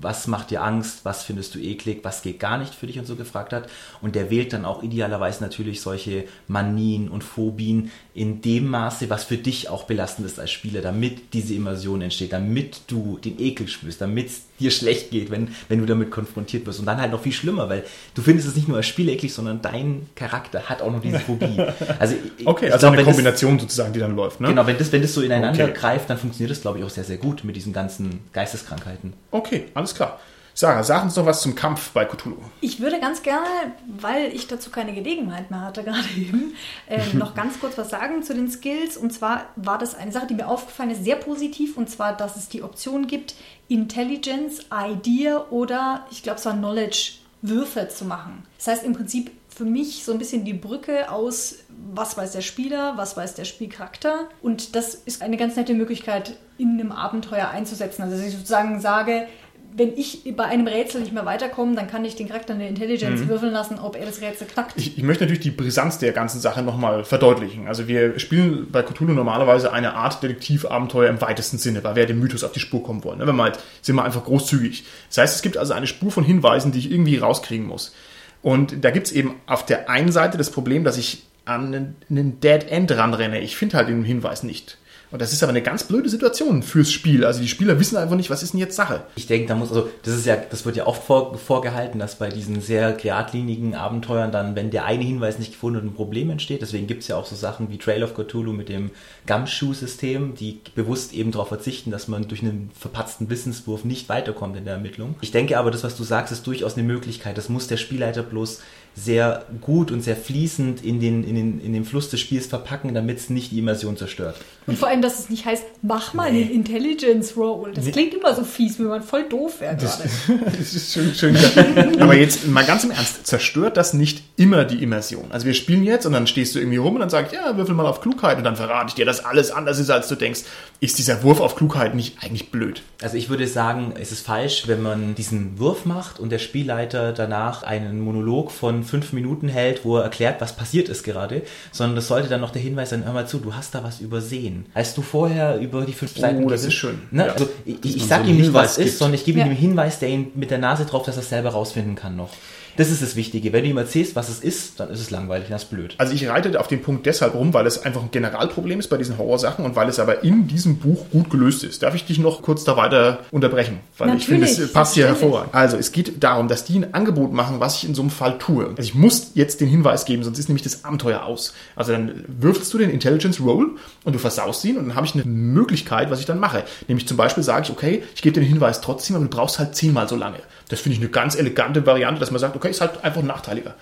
D: was macht dir Angst, was findest du eklig, was geht gar nicht für dich? Und so gefragt hat. Und der wählt dann auch idealerweise natürlich solche Manien und Phobien in dem Maße, was für dich auch belastend ist als Spieler, damit diese Immersion entsteht, damit du den Ekel spürst, damit dir schlecht geht, wenn, wenn du damit konfrontiert wirst. Und dann halt noch viel schlimmer, weil du findest es nicht nur als Spiel eklig, sondern dein Charakter hat auch noch diese Phobie. Also, ich-
A: Okay, also
D: glaub,
A: eine
D: wenn das-
A: Kombination sozusagen, die dann läuft. Ne?
D: Genau, wenn das, wenn das so ineinander
A: Okay.
D: greift, dann funktioniert das, glaube ich, auch sehr, sehr gut mit diesen ganzen Geisteskrankheiten.
A: Okay, alles klar. Sarah, sag uns noch was zum Kampf bei Cthulhu.
C: Ich würde ganz gerne, weil ich dazu keine Gelegenheit mehr hatte gerade eben, äh, noch ganz kurz was sagen zu den Skills. Und zwar war das eine Sache, die mir aufgefallen ist, sehr positiv. Und zwar, dass es die Option gibt, Intelligence, Idea oder ich glaube, es war Knowledge Würfe zu machen. Das heißt im Prinzip für mich so ein bisschen die Brücke aus, was weiß der Spieler, was weiß der Spielcharakter. Und das ist eine ganz nette Möglichkeit, in einem Abenteuer einzusetzen. Also dass ich sozusagen sage, wenn ich bei einem Rätsel nicht mehr weiterkomme, dann kann ich den Charakter eine Intelligence würfeln lassen, ob er das Rätsel knackt.
A: Ich, ich möchte natürlich die Brisanz der ganzen Sache nochmal verdeutlichen. Also wir spielen bei Cthulhu normalerweise eine Art Detektivabenteuer im weitesten Sinne, weil wir dem Mythos auf die Spur kommen wollen. ne? Wenn wir halt, sind wir einfach großzügig. Das heißt, es gibt also eine Spur von Hinweisen, die ich irgendwie rauskriegen muss. Und da gibt's eben auf der einen Seite das Problem, dass ich an einen- einen Dead End ranrenne. Ich finde halt den Hinweis nicht. Und das ist aber eine ganz blöde Situation fürs Spiel. Also die Spieler wissen einfach nicht, was ist denn jetzt Sache.
D: Ich denke, da muss, also, das ist ja, das wird ja oft vor, vorgehalten, dass bei diesen sehr geradlinigen Abenteuern dann, wenn der eine Hinweis nicht gefunden wird, ein Problem entsteht. Deswegen gibt es ja auch so Sachen wie Trail of Cthulhu mit dem Gumshoe-System, die bewusst eben darauf verzichten, dass man durch einen verpatzten Wissenswurf nicht weiterkommt in der Ermittlung. Ich denke aber, das, was du sagst, ist durchaus eine Möglichkeit. Das muss der Spielleiter bloß sehr gut und sehr fließend in den, in den, in den Fluss des Spiels verpacken, damit es nicht die Immersion zerstört.
C: Und vor allem, dass es nicht heißt, mach mal einen Intelligence Roll. Das klingt immer so fies, wie man voll doof wäre gerade.
A: Das ist schön, schön. gesagt. Aber jetzt mal ganz im Ernst, zerstört das nicht immer die Immersion? Also wir spielen jetzt und dann stehst du irgendwie rum und dann sag ich, ja, würfel mal auf Klugheit und dann verrate ich dir, dass alles anders ist, als du denkst. Ist dieser Wurf auf Klugheit nicht eigentlich blöd?
D: Also ich würde sagen, es ist falsch, wenn man diesen Wurf macht und der Spielleiter danach einen Monolog von fünf Minuten hält, wo er erklärt, was passiert ist gerade, sondern das sollte dann noch der Hinweis sein, hör mal zu, du hast da was übersehen. Als du vorher über die fünf Seiten...
A: Oh, das
D: gewinnt-
A: ist schön.
D: Ne?
A: Ja.
D: Also ich, ich
B: man
D: sag
B: so
D: ihm nicht,
B: Hinweis
D: was ist,
B: gibt.
D: sondern ich gebe ihm
C: Ja.
D: den Hinweis, der ihn mit der Nase drauf, dass er es selber rausfinden kann noch. Das ist das Wichtige. Wenn du ihm erzählst, was es ist, dann ist es langweilig, das ist blöd.
A: Also ich reite auf den Punkt deshalb rum, weil es einfach ein Generalproblem ist bei diesen Horrorsachen und weil es aber in diesem Buch gut gelöst ist. Darf ich dich noch kurz da weiter unterbrechen? Weil ich finde, es
C: Natürlich,
A: passt hier hervorragend. Also es geht darum, dass die ein Angebot machen, was ich in so einem Fall tue. Also ich muss jetzt den Hinweis geben, sonst ist nämlich das Abenteuer aus. Also dann würfelst du den Intelligence Roll und du versaust ihn und dann habe ich eine Möglichkeit, was ich dann mache. Nämlich zum Beispiel sage ich, okay, ich gebe dir den Hinweis trotzdem, aber du brauchst halt zehnmal so lange. Das finde ich eine ganz elegante Variante, dass man sagt, okay, ist halt einfach nachteiliger.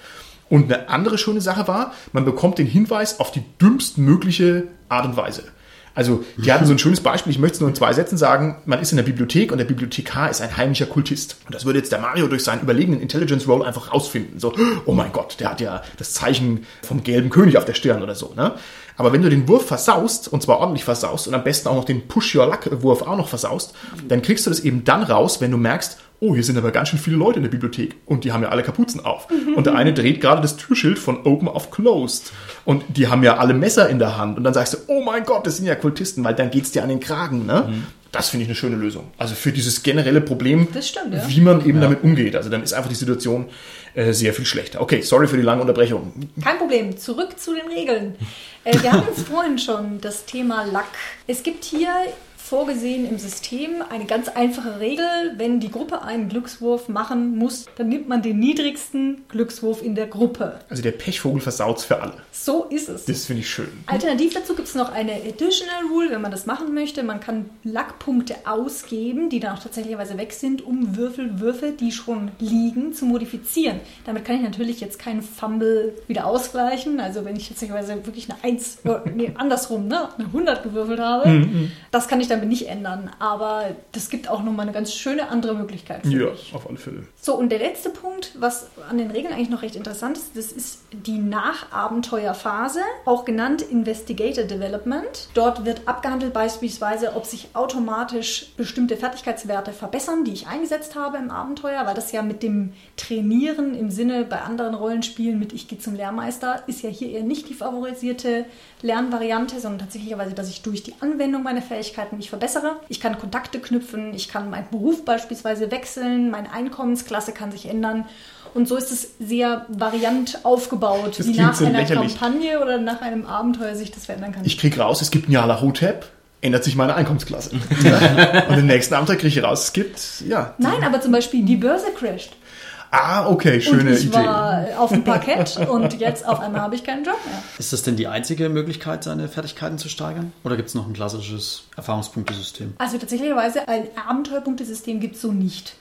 A: Und eine andere schöne Sache war, man bekommt den Hinweis auf die dümmstmögliche Art und Weise. Also, die hatten so ein schönes Beispiel, ich möchte es nur in zwei Sätzen sagen. Man ist in der Bibliothek und der Bibliothekar ist ein heimlicher Kultist. Und das würde jetzt der Mario durch seinen überlegenen Intelligence Roll einfach rausfinden. So, oh mein Gott, der hat ja das Zeichen vom gelben König auf der Stirn oder so, ne? Aber wenn du den Wurf versaust, und zwar ordentlich versaust, und am besten auch noch den Push-Your-Luck-Wurf auch noch versaust, dann kriegst du das eben dann raus, wenn du merkst, oh, hier sind aber ganz schön viele Leute in der Bibliothek und die haben ja alle Kapuzen auf. Und der eine dreht gerade das Türschild von Open auf Closed. Und die haben ja alle Messer in der Hand. Und dann sagst du, oh mein Gott, das sind ja Kultisten, weil dann geht's dir an den Kragen. Ne? Das finde ich eine schöne Lösung. Also für dieses generelle Problem,
C: Das stimmt, ja.
A: wie man eben damit umgeht. Also dann ist einfach die Situation äh, sehr viel schlechter. Okay, sorry für die lange Unterbrechung.
C: Kein Problem. Zurück zu den Regeln. Äh, wir hatten es vorhin schon, das Thema Lack. Es gibt hier vorgesehen im System eine ganz einfache Regel. Wenn die Gruppe einen Glückswurf machen muss, dann nimmt man den niedrigsten Glückswurf in der Gruppe.
A: Also der Pechvogel versaut's für alle.
C: So ist es.
A: Das finde ich schön.
C: Alternativ dazu gibt es noch eine Additional Rule, wenn man das machen möchte. Man kann Lackpunkte ausgeben, die dann auch tatsächlicherweise weg sind, um Würfelwürfe, die schon liegen, zu modifizieren. Damit kann ich natürlich jetzt keinen Fumble wieder ausgleichen. Also wenn ich tatsächlicherweise wirklich eine 1, oder, nee, andersrum, ne, eine 100 gewürfelt habe, das kann ich damit nicht ändern. Aber das gibt auch nochmal eine ganz schöne andere Möglichkeit für
A: Ja,
C: mich.
A: auf alle Fälle.
C: So, und der letzte Punkt, was an den Regeln eigentlich noch recht interessant ist, das ist die Nachabenteuerphase, auch genannt Investigator Development. Dort wird abgehandelt beispielsweise, ob sich automatisch bestimmte Fertigkeitswerte verbessern, die ich eingesetzt habe im Abenteuer, weil das ja mit dem Trainieren im Sinne bei anderen Rollenspielen mit Ich gehe zum Lehrmeister ist ja hier eher nicht die favorisierte Lernvariante, sondern tatsächlicherweise, dass ich durch die Anwendung meiner Fähigkeiten mich verbessere. Ich kann Kontakte knüpfen, ich kann meinen Beruf beispielsweise wechseln, meine Einkommensklasse kann sich ändern. Und so ist es sehr variant aufgebaut,
A: Das
C: wie nach
A: so
C: einer
A: lächerlich.
C: Kampagne oder nach einem Abenteuer sich das verändern kann.
A: Ich krieg raus, es gibt ein Jala Hotep, ändert sich meine Einkommensklasse. Und im nächsten Abenteuer kriege ich raus, es gibt, ja.
C: Nein, aber zum Beispiel die Börse crasht.
A: Ah, okay, schöne
C: und ich
A: Idee.
C: war auf dem Parkett und jetzt auf einmal habe ich keinen Job mehr.
B: Ist das denn die einzige Möglichkeit, seine Fertigkeiten zu steigern? Oder gibt es noch ein klassisches Erfahrungspunktesystem?
C: Also tatsächlicherweise ein Abenteuerpunktesystem gibt es so nicht.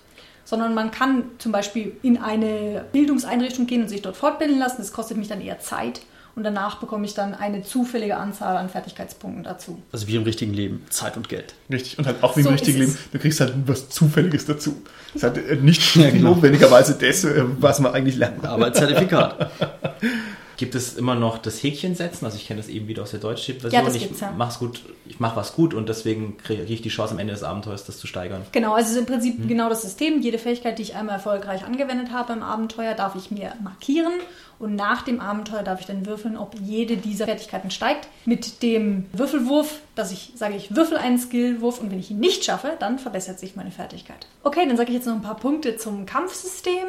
C: Sondern man kann zum Beispiel in eine Bildungseinrichtung gehen und sich dort fortbilden lassen. Das kostet mich dann eher Zeit. Und danach bekomme ich dann eine zufällige Anzahl an Fertigkeitspunkten dazu.
B: Also wie im richtigen Leben, Zeit und Geld.
A: Richtig. Und halt auch wie im
C: So
A: richtigen
C: ist es.
A: Leben, du kriegst halt was Zufälliges dazu. Das hat äh, nicht
B: Ja, genau.
A: notwendigerweise das, äh, was man eigentlich lernt.
B: Aber als Zertifikat.
D: Gibt es immer noch das Häkchen setzen? Also ich kenne das eben wieder aus der deutschen Version.
C: Ja, das
D: ich
C: ja.
D: mach's gut, ich mache was gut und deswegen kriege ich die Chance am Ende des Abenteuers, das zu steigern.
C: Genau, also es ist im Prinzip
A: Mhm.
C: genau das System. Jede Fähigkeit, die ich einmal erfolgreich angewendet habe im Abenteuer, darf ich mir markieren. Und nach dem Abenteuer darf ich dann würfeln, ob jede dieser Fertigkeiten steigt. Mit dem Würfelwurf, dass ich sage, ich würfel einen Skillwurf und wenn ich ihn nicht schaffe, dann verbessert sich meine Fertigkeit. Okay, dann sage ich jetzt noch ein paar Punkte zum Kampfsystem.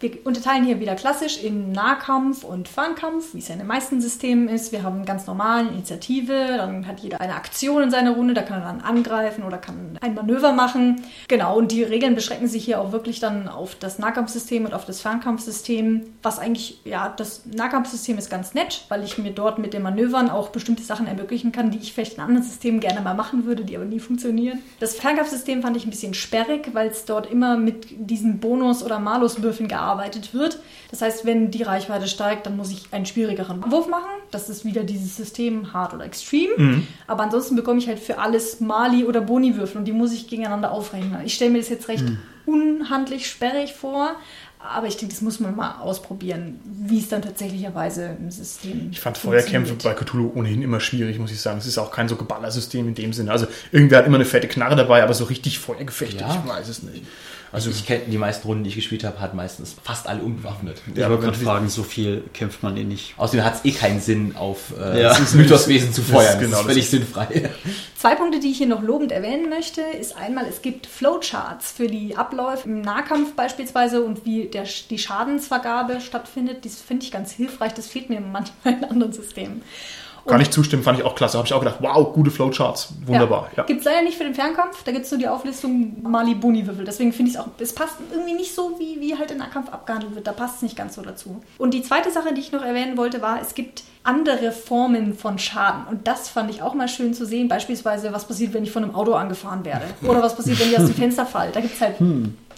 C: Wir unterteilen hier wieder klassisch in Nahkampf und Fernkampf, wie es ja in den meisten Systemen ist. Wir haben ganz normalen Initiative, dann hat jeder eine Aktion in seiner Runde, da kann er dann angreifen oder kann ein Manöver machen. Genau, und die Regeln beschränken sich hier auch wirklich dann auf das Nahkampfsystem und auf das Fernkampfsystem, was eigentlich, ja, das Nahkampfsystem ist ganz nett, weil ich mir dort mit den Manövern auch bestimmte Sachen ermöglichen kann, die ich vielleicht in anderen Systemen gerne mal machen würde, die aber nie funktionieren. Das Fernkampfsystem fand ich ein bisschen sperrig, weil es dort immer mit diesen Bonus- oder Maluswürfeln gearbeitet wird. Das heißt, wenn die Reichweite steigt, dann muss ich einen schwierigeren Wurf machen. Das ist wieder dieses System Hard oder Extreme. Aber ansonsten bekomme ich halt für alles Mali- oder Boni-Würfel und die muss ich gegeneinander aufrechnen. Ich stelle mir das jetzt recht unhandlich sperrig vor. Aber ich denke, das muss man mal ausprobieren, wie es dann tatsächlicherweise im System
A: Ich fand Feuerkämpfe bei Cthulhu ohnehin immer schwierig, muss ich sagen. Es ist auch kein so Geballersystem in dem Sinne. Also irgendwer hat immer eine fette Knarre dabei, aber so richtig Feuergefechte,
D: Ja.
A: ich weiß es nicht. Also
D: Ich kenne die meisten Runden, die ich gespielt habe, hat meistens fast alle unbewaffnet.
B: Ich
A: Ja,
B: wollte
A: aber
B: gerade fragen, so viel kämpft man eh nicht.
D: Außerdem hat es eh keinen Sinn, auf äh,
B: Ja.
D: das Mythoswesen zu
A: Das ist
D: feuern. Das
A: genau
D: ist
A: das
D: völlig
A: ist-
D: sinnfrei.
C: Zwei Punkte, die ich hier noch lobend erwähnen möchte, ist einmal, es gibt Flowcharts für die Abläufe im Nahkampf beispielsweise und wie der, die Schadensvergabe stattfindet. Das finde ich ganz hilfreich. Das fehlt mir manchmal in anderen Systemen.
A: kann ich zustimmen, fand ich auch klasse. Habe ich auch gedacht, wow, gute Flowcharts, wunderbar. Ja.
C: Gibt es leider nicht für den Fernkampf. Da gibt es nur die Auflistung Mali-Boni-Würfel. Deswegen finde ich es auch, es passt irgendwie nicht so, wie, wie halt in Nahkampf abgehandelt wird. Da passt es nicht ganz so dazu. Und die zweite Sache, die ich noch erwähnen wollte, war, es gibt andere Formen von Schaden. Und das fand ich auch mal schön zu sehen. Beispielsweise, was passiert, wenn ich von einem Auto angefahren werde. Oder was passiert, wenn ich aus dem Fenster falle. Da gibt es halt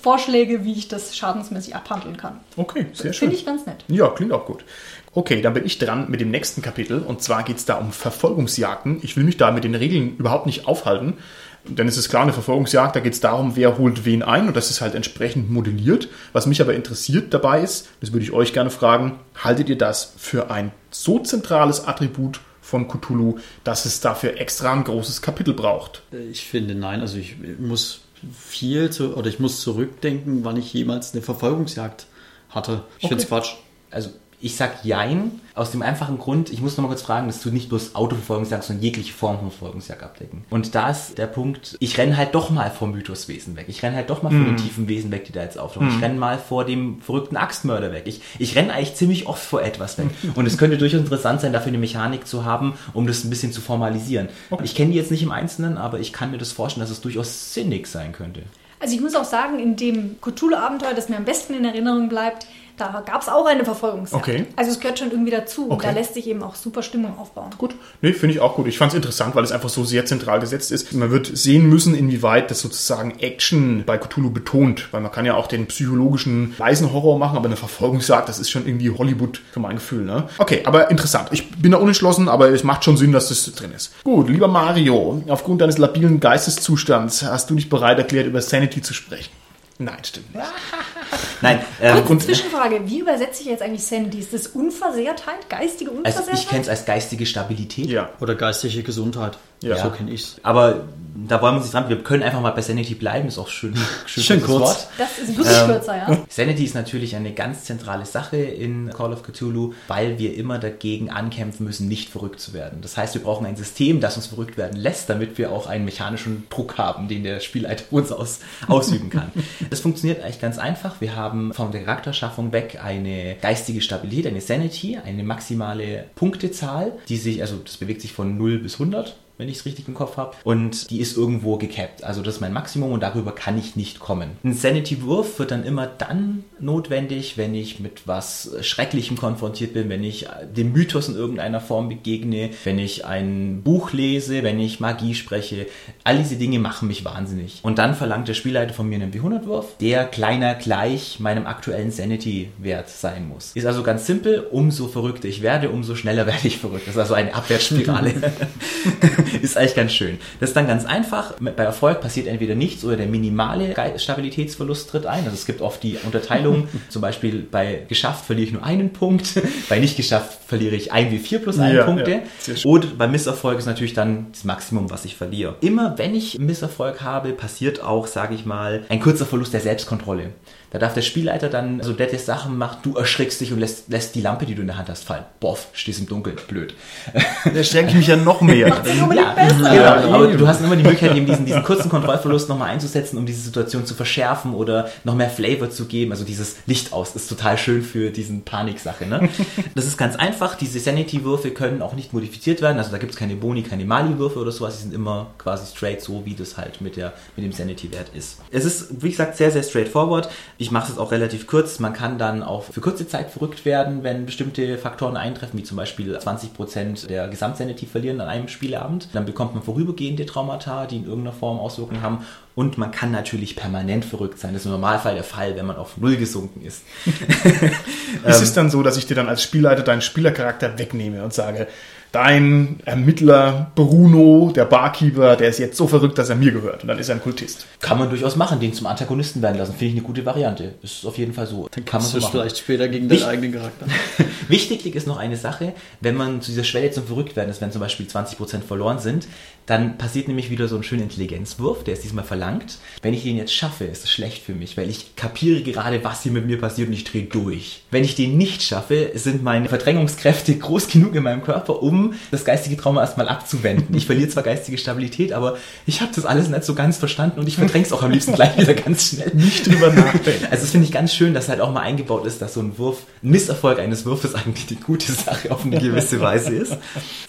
C: Vorschläge, wie ich das schadensmäßig abhandeln kann.
A: Okay, sehr schön.
C: Finde ich ganz nett.
A: Ja, klingt auch gut. Okay, dann bin ich dran mit dem nächsten Kapitel und zwar geht es da um Verfolgungsjagden. Ich will mich da mit den Regeln überhaupt nicht aufhalten, denn es ist klar, eine Verfolgungsjagd, da geht es darum, wer holt wen ein und das ist halt entsprechend modelliert. Was mich aber interessiert dabei ist, das würde ich euch gerne fragen, haltet ihr das für ein so zentrales Attribut von Cthulhu, dass es dafür extra ein großes Kapitel braucht?
B: Ich finde nein, also ich muss viel zu, oder ich muss zurückdenken, wann ich jemals eine Verfolgungsjagd hatte. Ich
A: Okay.
B: finde es Quatsch.
D: Also ich sag Jein, aus dem einfachen Grund, ich muss noch mal kurz fragen, dass du nicht bloß Autoverfolgungsjagd, sondern jegliche Form von Verfolgungsjagd abdecken. Und da ist der Punkt, ich renne halt doch mal vom Mythoswesen weg. Ich renne halt doch mal von den tiefen Wesen weg, die da jetzt auftauchen. Ich renne mal vor dem verrückten Axtmörder weg. Ich, ich renne eigentlich ziemlich oft vor etwas weg. Und es könnte durchaus interessant sein, dafür eine Mechanik zu haben, um das ein bisschen zu formalisieren. Ich kenne die jetzt nicht im Einzelnen, aber ich kann mir das vorstellen, dass es durchaus sinnig sein könnte.
C: Also ich muss auch sagen, in dem Cthulhu-Abenteuer, das mir am besten in Erinnerung bleibt, da gab es auch eine Verfolgungsjagd.
A: Okay.
C: Also es gehört schon irgendwie dazu und
A: Okay.
C: da lässt sich eben auch super Stimmung aufbauen.
A: Gut, nee, finde ich auch gut. Ich fand es interessant, weil es einfach so sehr zentral gesetzt ist. Man wird sehen müssen, inwieweit das sozusagen Action bei Cthulhu betont, weil man kann ja auch den psychologischen leisen Horror machen, aber eine Verfolgungsjagd, das ist schon irgendwie Hollywood für mein Gefühl, ne? Okay, aber interessant. Ich bin da unentschlossen, aber es macht schon Sinn, dass das drin ist. Gut, lieber Mario, aufgrund deines labilen Geisteszustands hast du dich bereit erklärt, über Sanity zu sprechen. Nein, stimmt nicht.
D: Nein, ähm,
C: Kurze Zwischenfrage, wie übersetze ich jetzt eigentlich Sanity? Ist das Unversehrtheit, geistige
D: also
C: Unversehrtheit?
D: ich kenne es als geistige Stabilität.
A: Ja.
B: Oder geistige Gesundheit.
A: Ja.
B: So kenne ich's.
D: Aber da wollen wir uns nicht dran. Wir können einfach mal bei Sanity bleiben. Ist auch schön, schön,
B: Schön kurz.
D: Wort.
C: Das ist wirklich
D: Ähm,
C: kürzer, ja.
D: Sanity ist natürlich eine ganz zentrale Sache in Call of Cthulhu, weil wir immer dagegen ankämpfen müssen, nicht verrückt zu werden. Das heißt, wir brauchen ein System, das uns verrückt werden lässt, damit wir auch einen mechanischen Druck haben, den der Spielleiter uns aus, ausüben kann. Das funktioniert eigentlich ganz einfach. Wir haben von der Charakterschaffung weg eine geistige Stabilität, eine Sanity, eine maximale Punktezahl, die sich, also das bewegt sich von 0 bis 100 wenn ich es richtig im Kopf habe. Und die ist irgendwo gecapped. Also das ist mein Maximum und darüber kann ich nicht kommen. Ein Sanity-Wurf wird dann immer dann notwendig, wenn ich mit was Schrecklichem konfrontiert bin, wenn ich dem Mythos in irgendeiner Form begegne, wenn ich ein Buch lese, wenn ich Magie spreche. All diese Dinge machen mich wahnsinnig. Und dann verlangt der Spielleiter von mir einen W100-Wurf, der kleiner gleich meinem aktuellen Sanity-Wert sein muss. Ist also ganz simpel, umso verrückter ich werde, umso schneller werde ich verrückt. Das ist also eine Abwärtsspirale. ist eigentlich ganz schön. Das ist dann ganz einfach. Bei Erfolg passiert entweder nichts oder der minimale Stabilitätsverlust tritt ein. Also es gibt oft die Unterteilung, zum Beispiel bei geschafft verliere ich nur einen Punkt, bei nicht geschafft verliere ich ein wie vier plus einen
A: Ja,
D: Punkte.
A: ja.
D: Und beim Misserfolg ist natürlich dann das Maximum, was ich verliere. Immer wenn ich Misserfolg habe, passiert auch, sage ich mal, ein kurzer Verlust der Selbstkontrolle. Da darf der Spielleiter dann so nette Sachen machen, du erschrickst dich und lässt, lässt die Lampe, die du in der Hand hast, fallen. Boff, stehst im Dunkeln, blöd.
A: Da erschrecke ich mich ja noch mehr.
D: Ja, genau. aber du hast immer die Möglichkeit, eben diesen, diesen kurzen Kontrollverlust nochmal einzusetzen, um diese Situation zu verschärfen oder noch mehr Flavor zu geben. Also dieses Licht aus ist total schön für diesen Paniksache. Ne? Das ist ganz einfach. Diese Sanity-Würfe können auch nicht modifiziert werden. Also da gibt es keine Boni, keine Mali-Würfe oder sowas. Die sind immer quasi straight so, wie das halt mit, der, mit dem Sanity-Wert ist. Es ist, wie gesagt, sehr, sehr straightforward. Ich mache es auch relativ kurz. Man kann dann auch für kurze Zeit verrückt werden, wenn bestimmte Faktoren eintreffen, wie zum Beispiel 20% der Gesamtsanity verlieren an einem Spielabend. Dann bekommt man vorübergehende Traumata, die in irgendeiner Form Auswirkungen haben. Und man kann natürlich permanent verrückt sein. Das ist im Normalfall der Fall, wenn man auf Null gesunken ist.
A: Ist es dann so, dass ich dir dann als Spielleiter deinen Spielercharakter wegnehme und sage, dein Ermittler Bruno, der Barkeeper, der ist jetzt so verrückt, dass er mir gehört und dann ist er ein Kultist.
D: Kann man durchaus machen, den zum Antagonisten werden lassen. Finde ich eine gute Variante. Ist auf jeden Fall so.
B: Dann
D: kann man so machen.
B: vielleicht später gegen deinen eigenen Charakter.
D: Wichtig ist noch eine Sache, wenn man zu dieser Schwelle zum Verrücktwerden ist, wenn zum Beispiel 20% verloren sind, dann passiert nämlich wieder so ein schöner Intelligenzwurf, der ist diesmal verlangt. Wenn ich den jetzt schaffe, ist es schlecht für mich, weil ich kapiere gerade, was hier mit mir passiert und ich drehe durch. Wenn ich den nicht schaffe, sind meine Verdrängungskräfte groß genug in meinem Körper, um das geistige Trauma erstmal abzuwenden. Ich verliere zwar geistige Stabilität, aber ich habe das alles nicht so ganz verstanden und ich verdränge es auch am liebsten gleich wieder ganz schnell.
A: Nicht drüber nachdenken.
D: Also das finde ich ganz schön, dass halt auch mal eingebaut ist, dass so ein Wurf, ein Misserfolg eines Wurfes eigentlich die gute Sache auf eine gewisse Weise ist.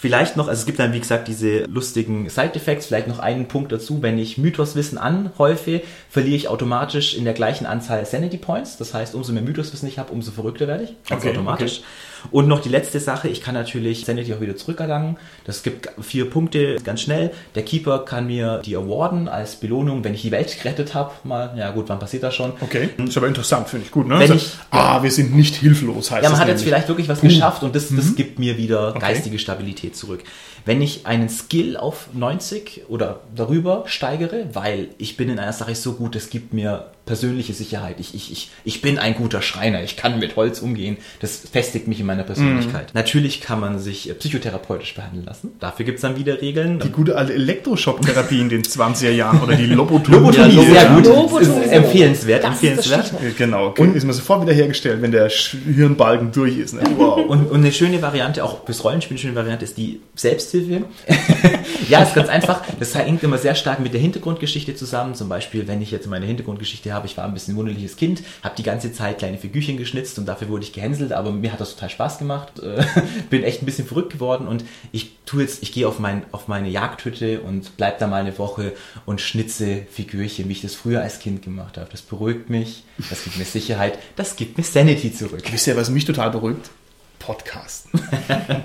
D: Vielleicht noch, also es gibt dann wie gesagt diese lustigen Side-Effects, vielleicht noch einen Punkt dazu, wenn ich Mythoswissen anhäufe, verliere ich automatisch in der gleichen Anzahl Sanity Points. Das heißt, umso mehr Mythoswissen ich habe, umso verrückter werde ich. Ganz
A: Okay,
D: automatisch. Und noch die letzte Sache, ich kann natürlich Sanity auch wieder zurückerlangen. Das gibt vier Punkte ganz schnell. Der Keeper kann mir die awarden als Belohnung, wenn ich die Welt gerettet habe. Mal, ja gut, wann passiert das schon?
A: Okay, das ist aber interessant, finde ich gut. Ne?
D: Wenn
A: Also,
D: ich-
A: ah, wir sind nicht hilflos, heißt
D: Ja, man
A: das
D: hat jetzt vielleicht wirklich was geschafft und das, das gibt mir wieder
A: Okay.
D: geistige Stabilität zurück. Wenn ich einen Skill auf 90 oder darüber steigere, weil ich bin in einer Sache so gut, das gibt mir persönliche Sicherheit. Ich, ich, ich, ich bin ein guter Schreiner, ich kann mit Holz umgehen. Das festigt mich in meiner Persönlichkeit. Natürlich kann man sich äh, psychotherapeutisch behandeln lassen. Dafür gibt es dann wieder Regeln.
A: Die gute alte Elektroschocktherapie in den 20er Jahren oder die Lobotomie.
D: Lobotomie,
B: Ja,
D: sehr gut.
C: Lobotomie.
D: Ist empfehlenswert,
C: Das ist das
D: empfehlenswert.
A: Genau, okay. ist man sofort wieder hergestellt, wenn der Hirnbalken durch ist. Ne? Wow.
D: Und, und eine schöne Variante, auch fürs Rollenspiel eine schöne Variante, ist die Selbsthilfe. ja, ist ganz einfach. Das hängt immer sehr stark mit der Hintergrundgeschichte zusammen. Zum Beispiel, wenn ich jetzt meine Hintergrundgeschichte habe, ich war ein bisschen wunderliches Kind, habe die ganze Zeit kleine Figürchen geschnitzt und dafür wurde ich gehänselt, aber mir hat das total Spaß gemacht. Äh, Bin echt ein bisschen verrückt geworden und ich tue jetzt, ich gehe auf, mein, auf meine Jagdhütte und bleib da mal eine Woche und schnitze Figürchen, wie ich das früher als Kind gemacht habe. Das beruhigt mich, das gibt mir Sicherheit, das gibt mir Sanity zurück.
A: Wisst ihr, was mich total beruhigt? Podcasten.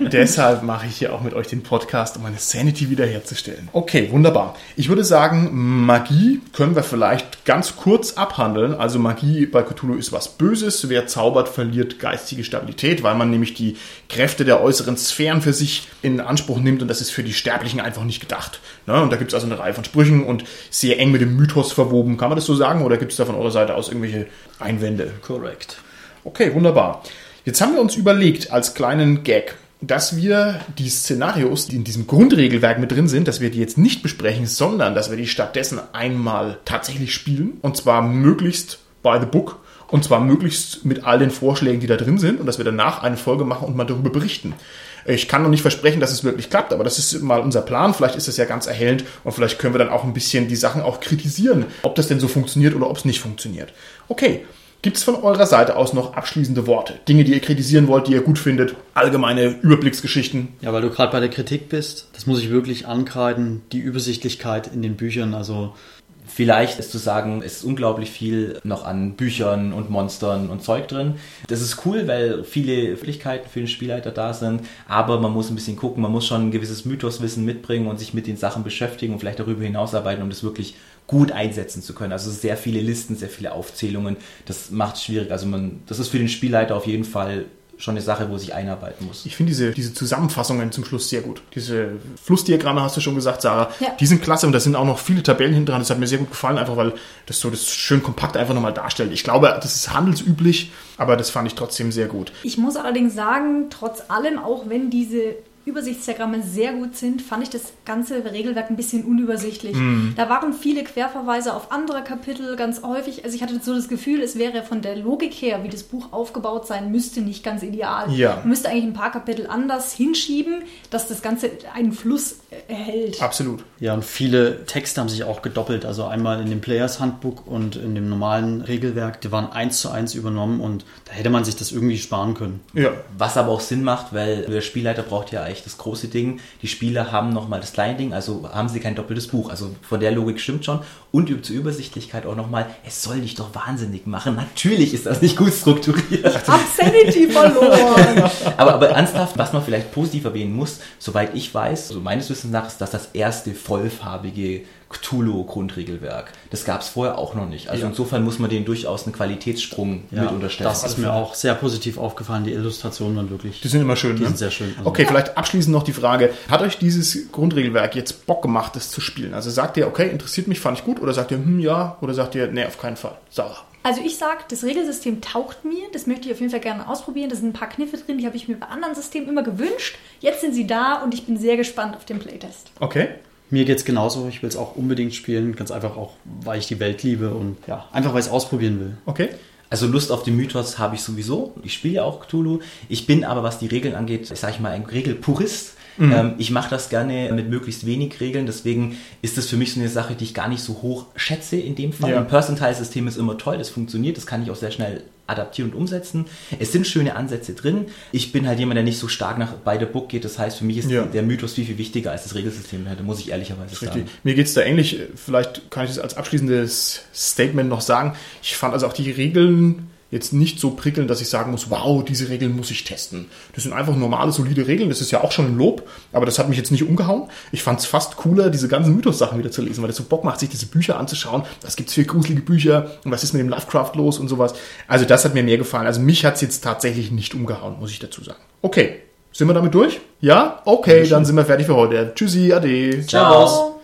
A: Deshalb mache ich hier auch mit euch den Podcast, um meine Sanity wiederherzustellen. Okay, wunderbar. Ich würde sagen, Magie können wir vielleicht ganz kurz abhandeln. Also Magie bei Cthulhu ist was Böses. Wer zaubert, verliert geistige Stabilität, weil man nämlich die Kräfte der äußeren Sphären für sich in Anspruch nimmt und das ist für die Sterblichen einfach nicht gedacht. Ne? Und da gibt es also eine Reihe von Sprüchen und sehr eng mit dem Mythos verwoben. Kann man das so sagen oder gibt es da von eurer Seite aus irgendwelche Einwände?
B: Korrekt.
A: Okay, wunderbar. Jetzt haben wir uns überlegt, als kleinen Gag, dass wir die Szenarios, die in diesem Grundregelwerk mit drin sind, dass wir die jetzt nicht besprechen, sondern dass wir die stattdessen einmal tatsächlich spielen. Und zwar möglichst by the book. Und zwar möglichst mit all den Vorschlägen, die da drin sind. Und dass wir danach eine Folge machen und mal darüber berichten. Ich kann noch nicht versprechen, dass es wirklich klappt, aber das ist mal unser Plan. Vielleicht ist das ja ganz erhellend und vielleicht können wir dann auch ein bisschen die Sachen auch kritisieren, ob das denn so funktioniert oder ob es nicht funktioniert. Okay, Gibt es von eurer Seite aus noch abschließende Worte? Dinge, die ihr kritisieren wollt, die ihr gut findet? Allgemeine Überblicksgeschichten?
B: Ja, weil du gerade bei der Kritik bist, das muss ich wirklich ankreiden, die Übersichtlichkeit in den Büchern, also
D: Vielleicht ist zu sagen, es ist unglaublich viel noch an Büchern und Monstern und Zeug drin. Das ist cool, weil viele Möglichkeiten für den Spielleiter da sind, aber man muss ein bisschen gucken, man muss schon ein gewisses Mythoswissen mitbringen und sich mit den Sachen beschäftigen und vielleicht darüber hinausarbeiten, um das wirklich gut einsetzen zu können. Also sehr viele Listen, sehr viele Aufzählungen, das macht es schwierig. Also man, das ist für den Spielleiter auf jeden Fall schon eine Sache, wo sich einarbeiten muss.
A: Ich finde diese, diese Zusammenfassungen zum Schluss sehr gut. Diese Flussdiagramme hast du schon gesagt, Sarah.
C: Ja.
A: Die sind klasse und da sind auch noch viele Tabellen hinten dran. Das hat mir sehr gut gefallen, einfach weil das so das schön kompakt einfach nochmal darstellt. Ich glaube, das ist handelsüblich, aber das fand ich trotzdem sehr gut.
C: Ich muss allerdings sagen, trotz allem, auch wenn diese Übersichtsdiagramme sehr gut sind, fand ich das ganze Regelwerk ein bisschen unübersichtlich. Da waren viele Querverweise auf andere Kapitel ganz häufig. Also ich hatte so das Gefühl, es wäre von der Logik her, wie das Buch aufgebaut sein müsste, nicht ganz ideal.
A: Ja.
C: Man müsste eigentlich ein paar Kapitel anders hinschieben, dass das Ganze einen Fluss erhält.
A: Absolut.
B: Ja, und viele Texte haben sich auch gedoppelt. Also einmal in dem Players Handbook und in dem normalen Regelwerk, die waren eins zu eins übernommen und da hätte man sich das irgendwie sparen können.
A: Ja.
D: Was aber auch Sinn macht, weil der Spielleiter braucht ja eigentlich das große Ding. Die Spieler haben nochmal das kleine Ding, also haben sie kein doppeltes Buch. Also von der Logik stimmt schon. Und zur Übersichtlichkeit auch nochmal, es soll dich doch wahnsinnig machen. Natürlich ist das nicht gut strukturiert.
C: Hab Sanity verloren.
D: Aber, aber ernsthaft, was man vielleicht positiv erwähnen muss, soweit ich weiß, also meines Wissens nach ist das das erste vollfarbige Cthulhu-Grundregelwerk. Das gab es vorher auch noch nicht. Also
A: Ja.
D: insofern muss man dem durchaus einen Qualitätssprung mit unterstellen.
B: das ist mir auch sehr positiv aufgefallen. Die Illustrationen waren wirklich.
A: Die sind immer schön.
B: Die
A: ne?
B: sind sehr schön. Also-
A: Okay, vielleicht abschließend noch die Frage, hat euch dieses Grundregelwerk jetzt Bock gemacht, das zu spielen? Also sagt ihr, okay, interessiert mich, fand ich gut, oder sagt ihr, hm, ja, oder sagt ihr, nee, auf keinen Fall. Sarah.
C: Also ich sage, das Regelsystem taugt mir, das möchte ich auf jeden Fall gerne ausprobieren. Da sind ein paar Kniffe drin, die habe ich mir bei anderen Systemen immer gewünscht. Jetzt sind sie da und ich bin sehr gespannt auf den Playtest.
A: Okay.
B: Mir geht es genauso. Ich will es auch unbedingt spielen. Ganz einfach auch, weil ich die Welt liebe und ja, einfach weil ich es ausprobieren will.
A: Okay.
D: Also Lust auf den Mythos habe ich sowieso. Ich spiele ja auch Cthulhu. Ich bin aber, was die Regeln angeht, sage ich mal, ein Regelpurist. Ähm, ich mache das gerne mit möglichst wenig Regeln, deswegen ist das für mich so eine Sache, die ich gar nicht so hoch schätze in dem Fall.
A: Ja.
D: Ein Percentile-System ist immer toll, das funktioniert, das kann ich auch sehr schnell adaptieren und umsetzen. Es sind schöne Ansätze drin. Ich bin halt jemand, der nicht so stark nach by the book geht. Das heißt, für mich ist
A: Ja.
D: der Mythos viel, viel wichtiger als das Regelsystem. Da muss ich ehrlicherweise
A: Richtig.
D: sagen.
A: Mir geht's da ähnlich. Vielleicht kann ich das als abschließendes Statement noch sagen. Ich fand also auch die Regeln jetzt nicht so prickelnd, dass ich sagen muss, wow, diese Regeln muss ich testen. Das sind einfach normale, solide Regeln, das ist ja auch schon ein Lob, aber das hat mich jetzt nicht umgehauen. Ich fand es fast cooler, diese ganzen Mythos-Sachen wieder zu lesen, weil das so Bock macht, sich diese Bücher anzuschauen. Was gibt's für gruselige Bücher und was ist mit dem Lovecraft los und sowas. Also das hat mir mehr gefallen. Also mich hat's jetzt tatsächlich nicht umgehauen, muss ich dazu sagen. Okay, sind wir damit durch? Ja? Okay, dann sind wir fertig für heute. Tschüssi, ade.
D: Ciao.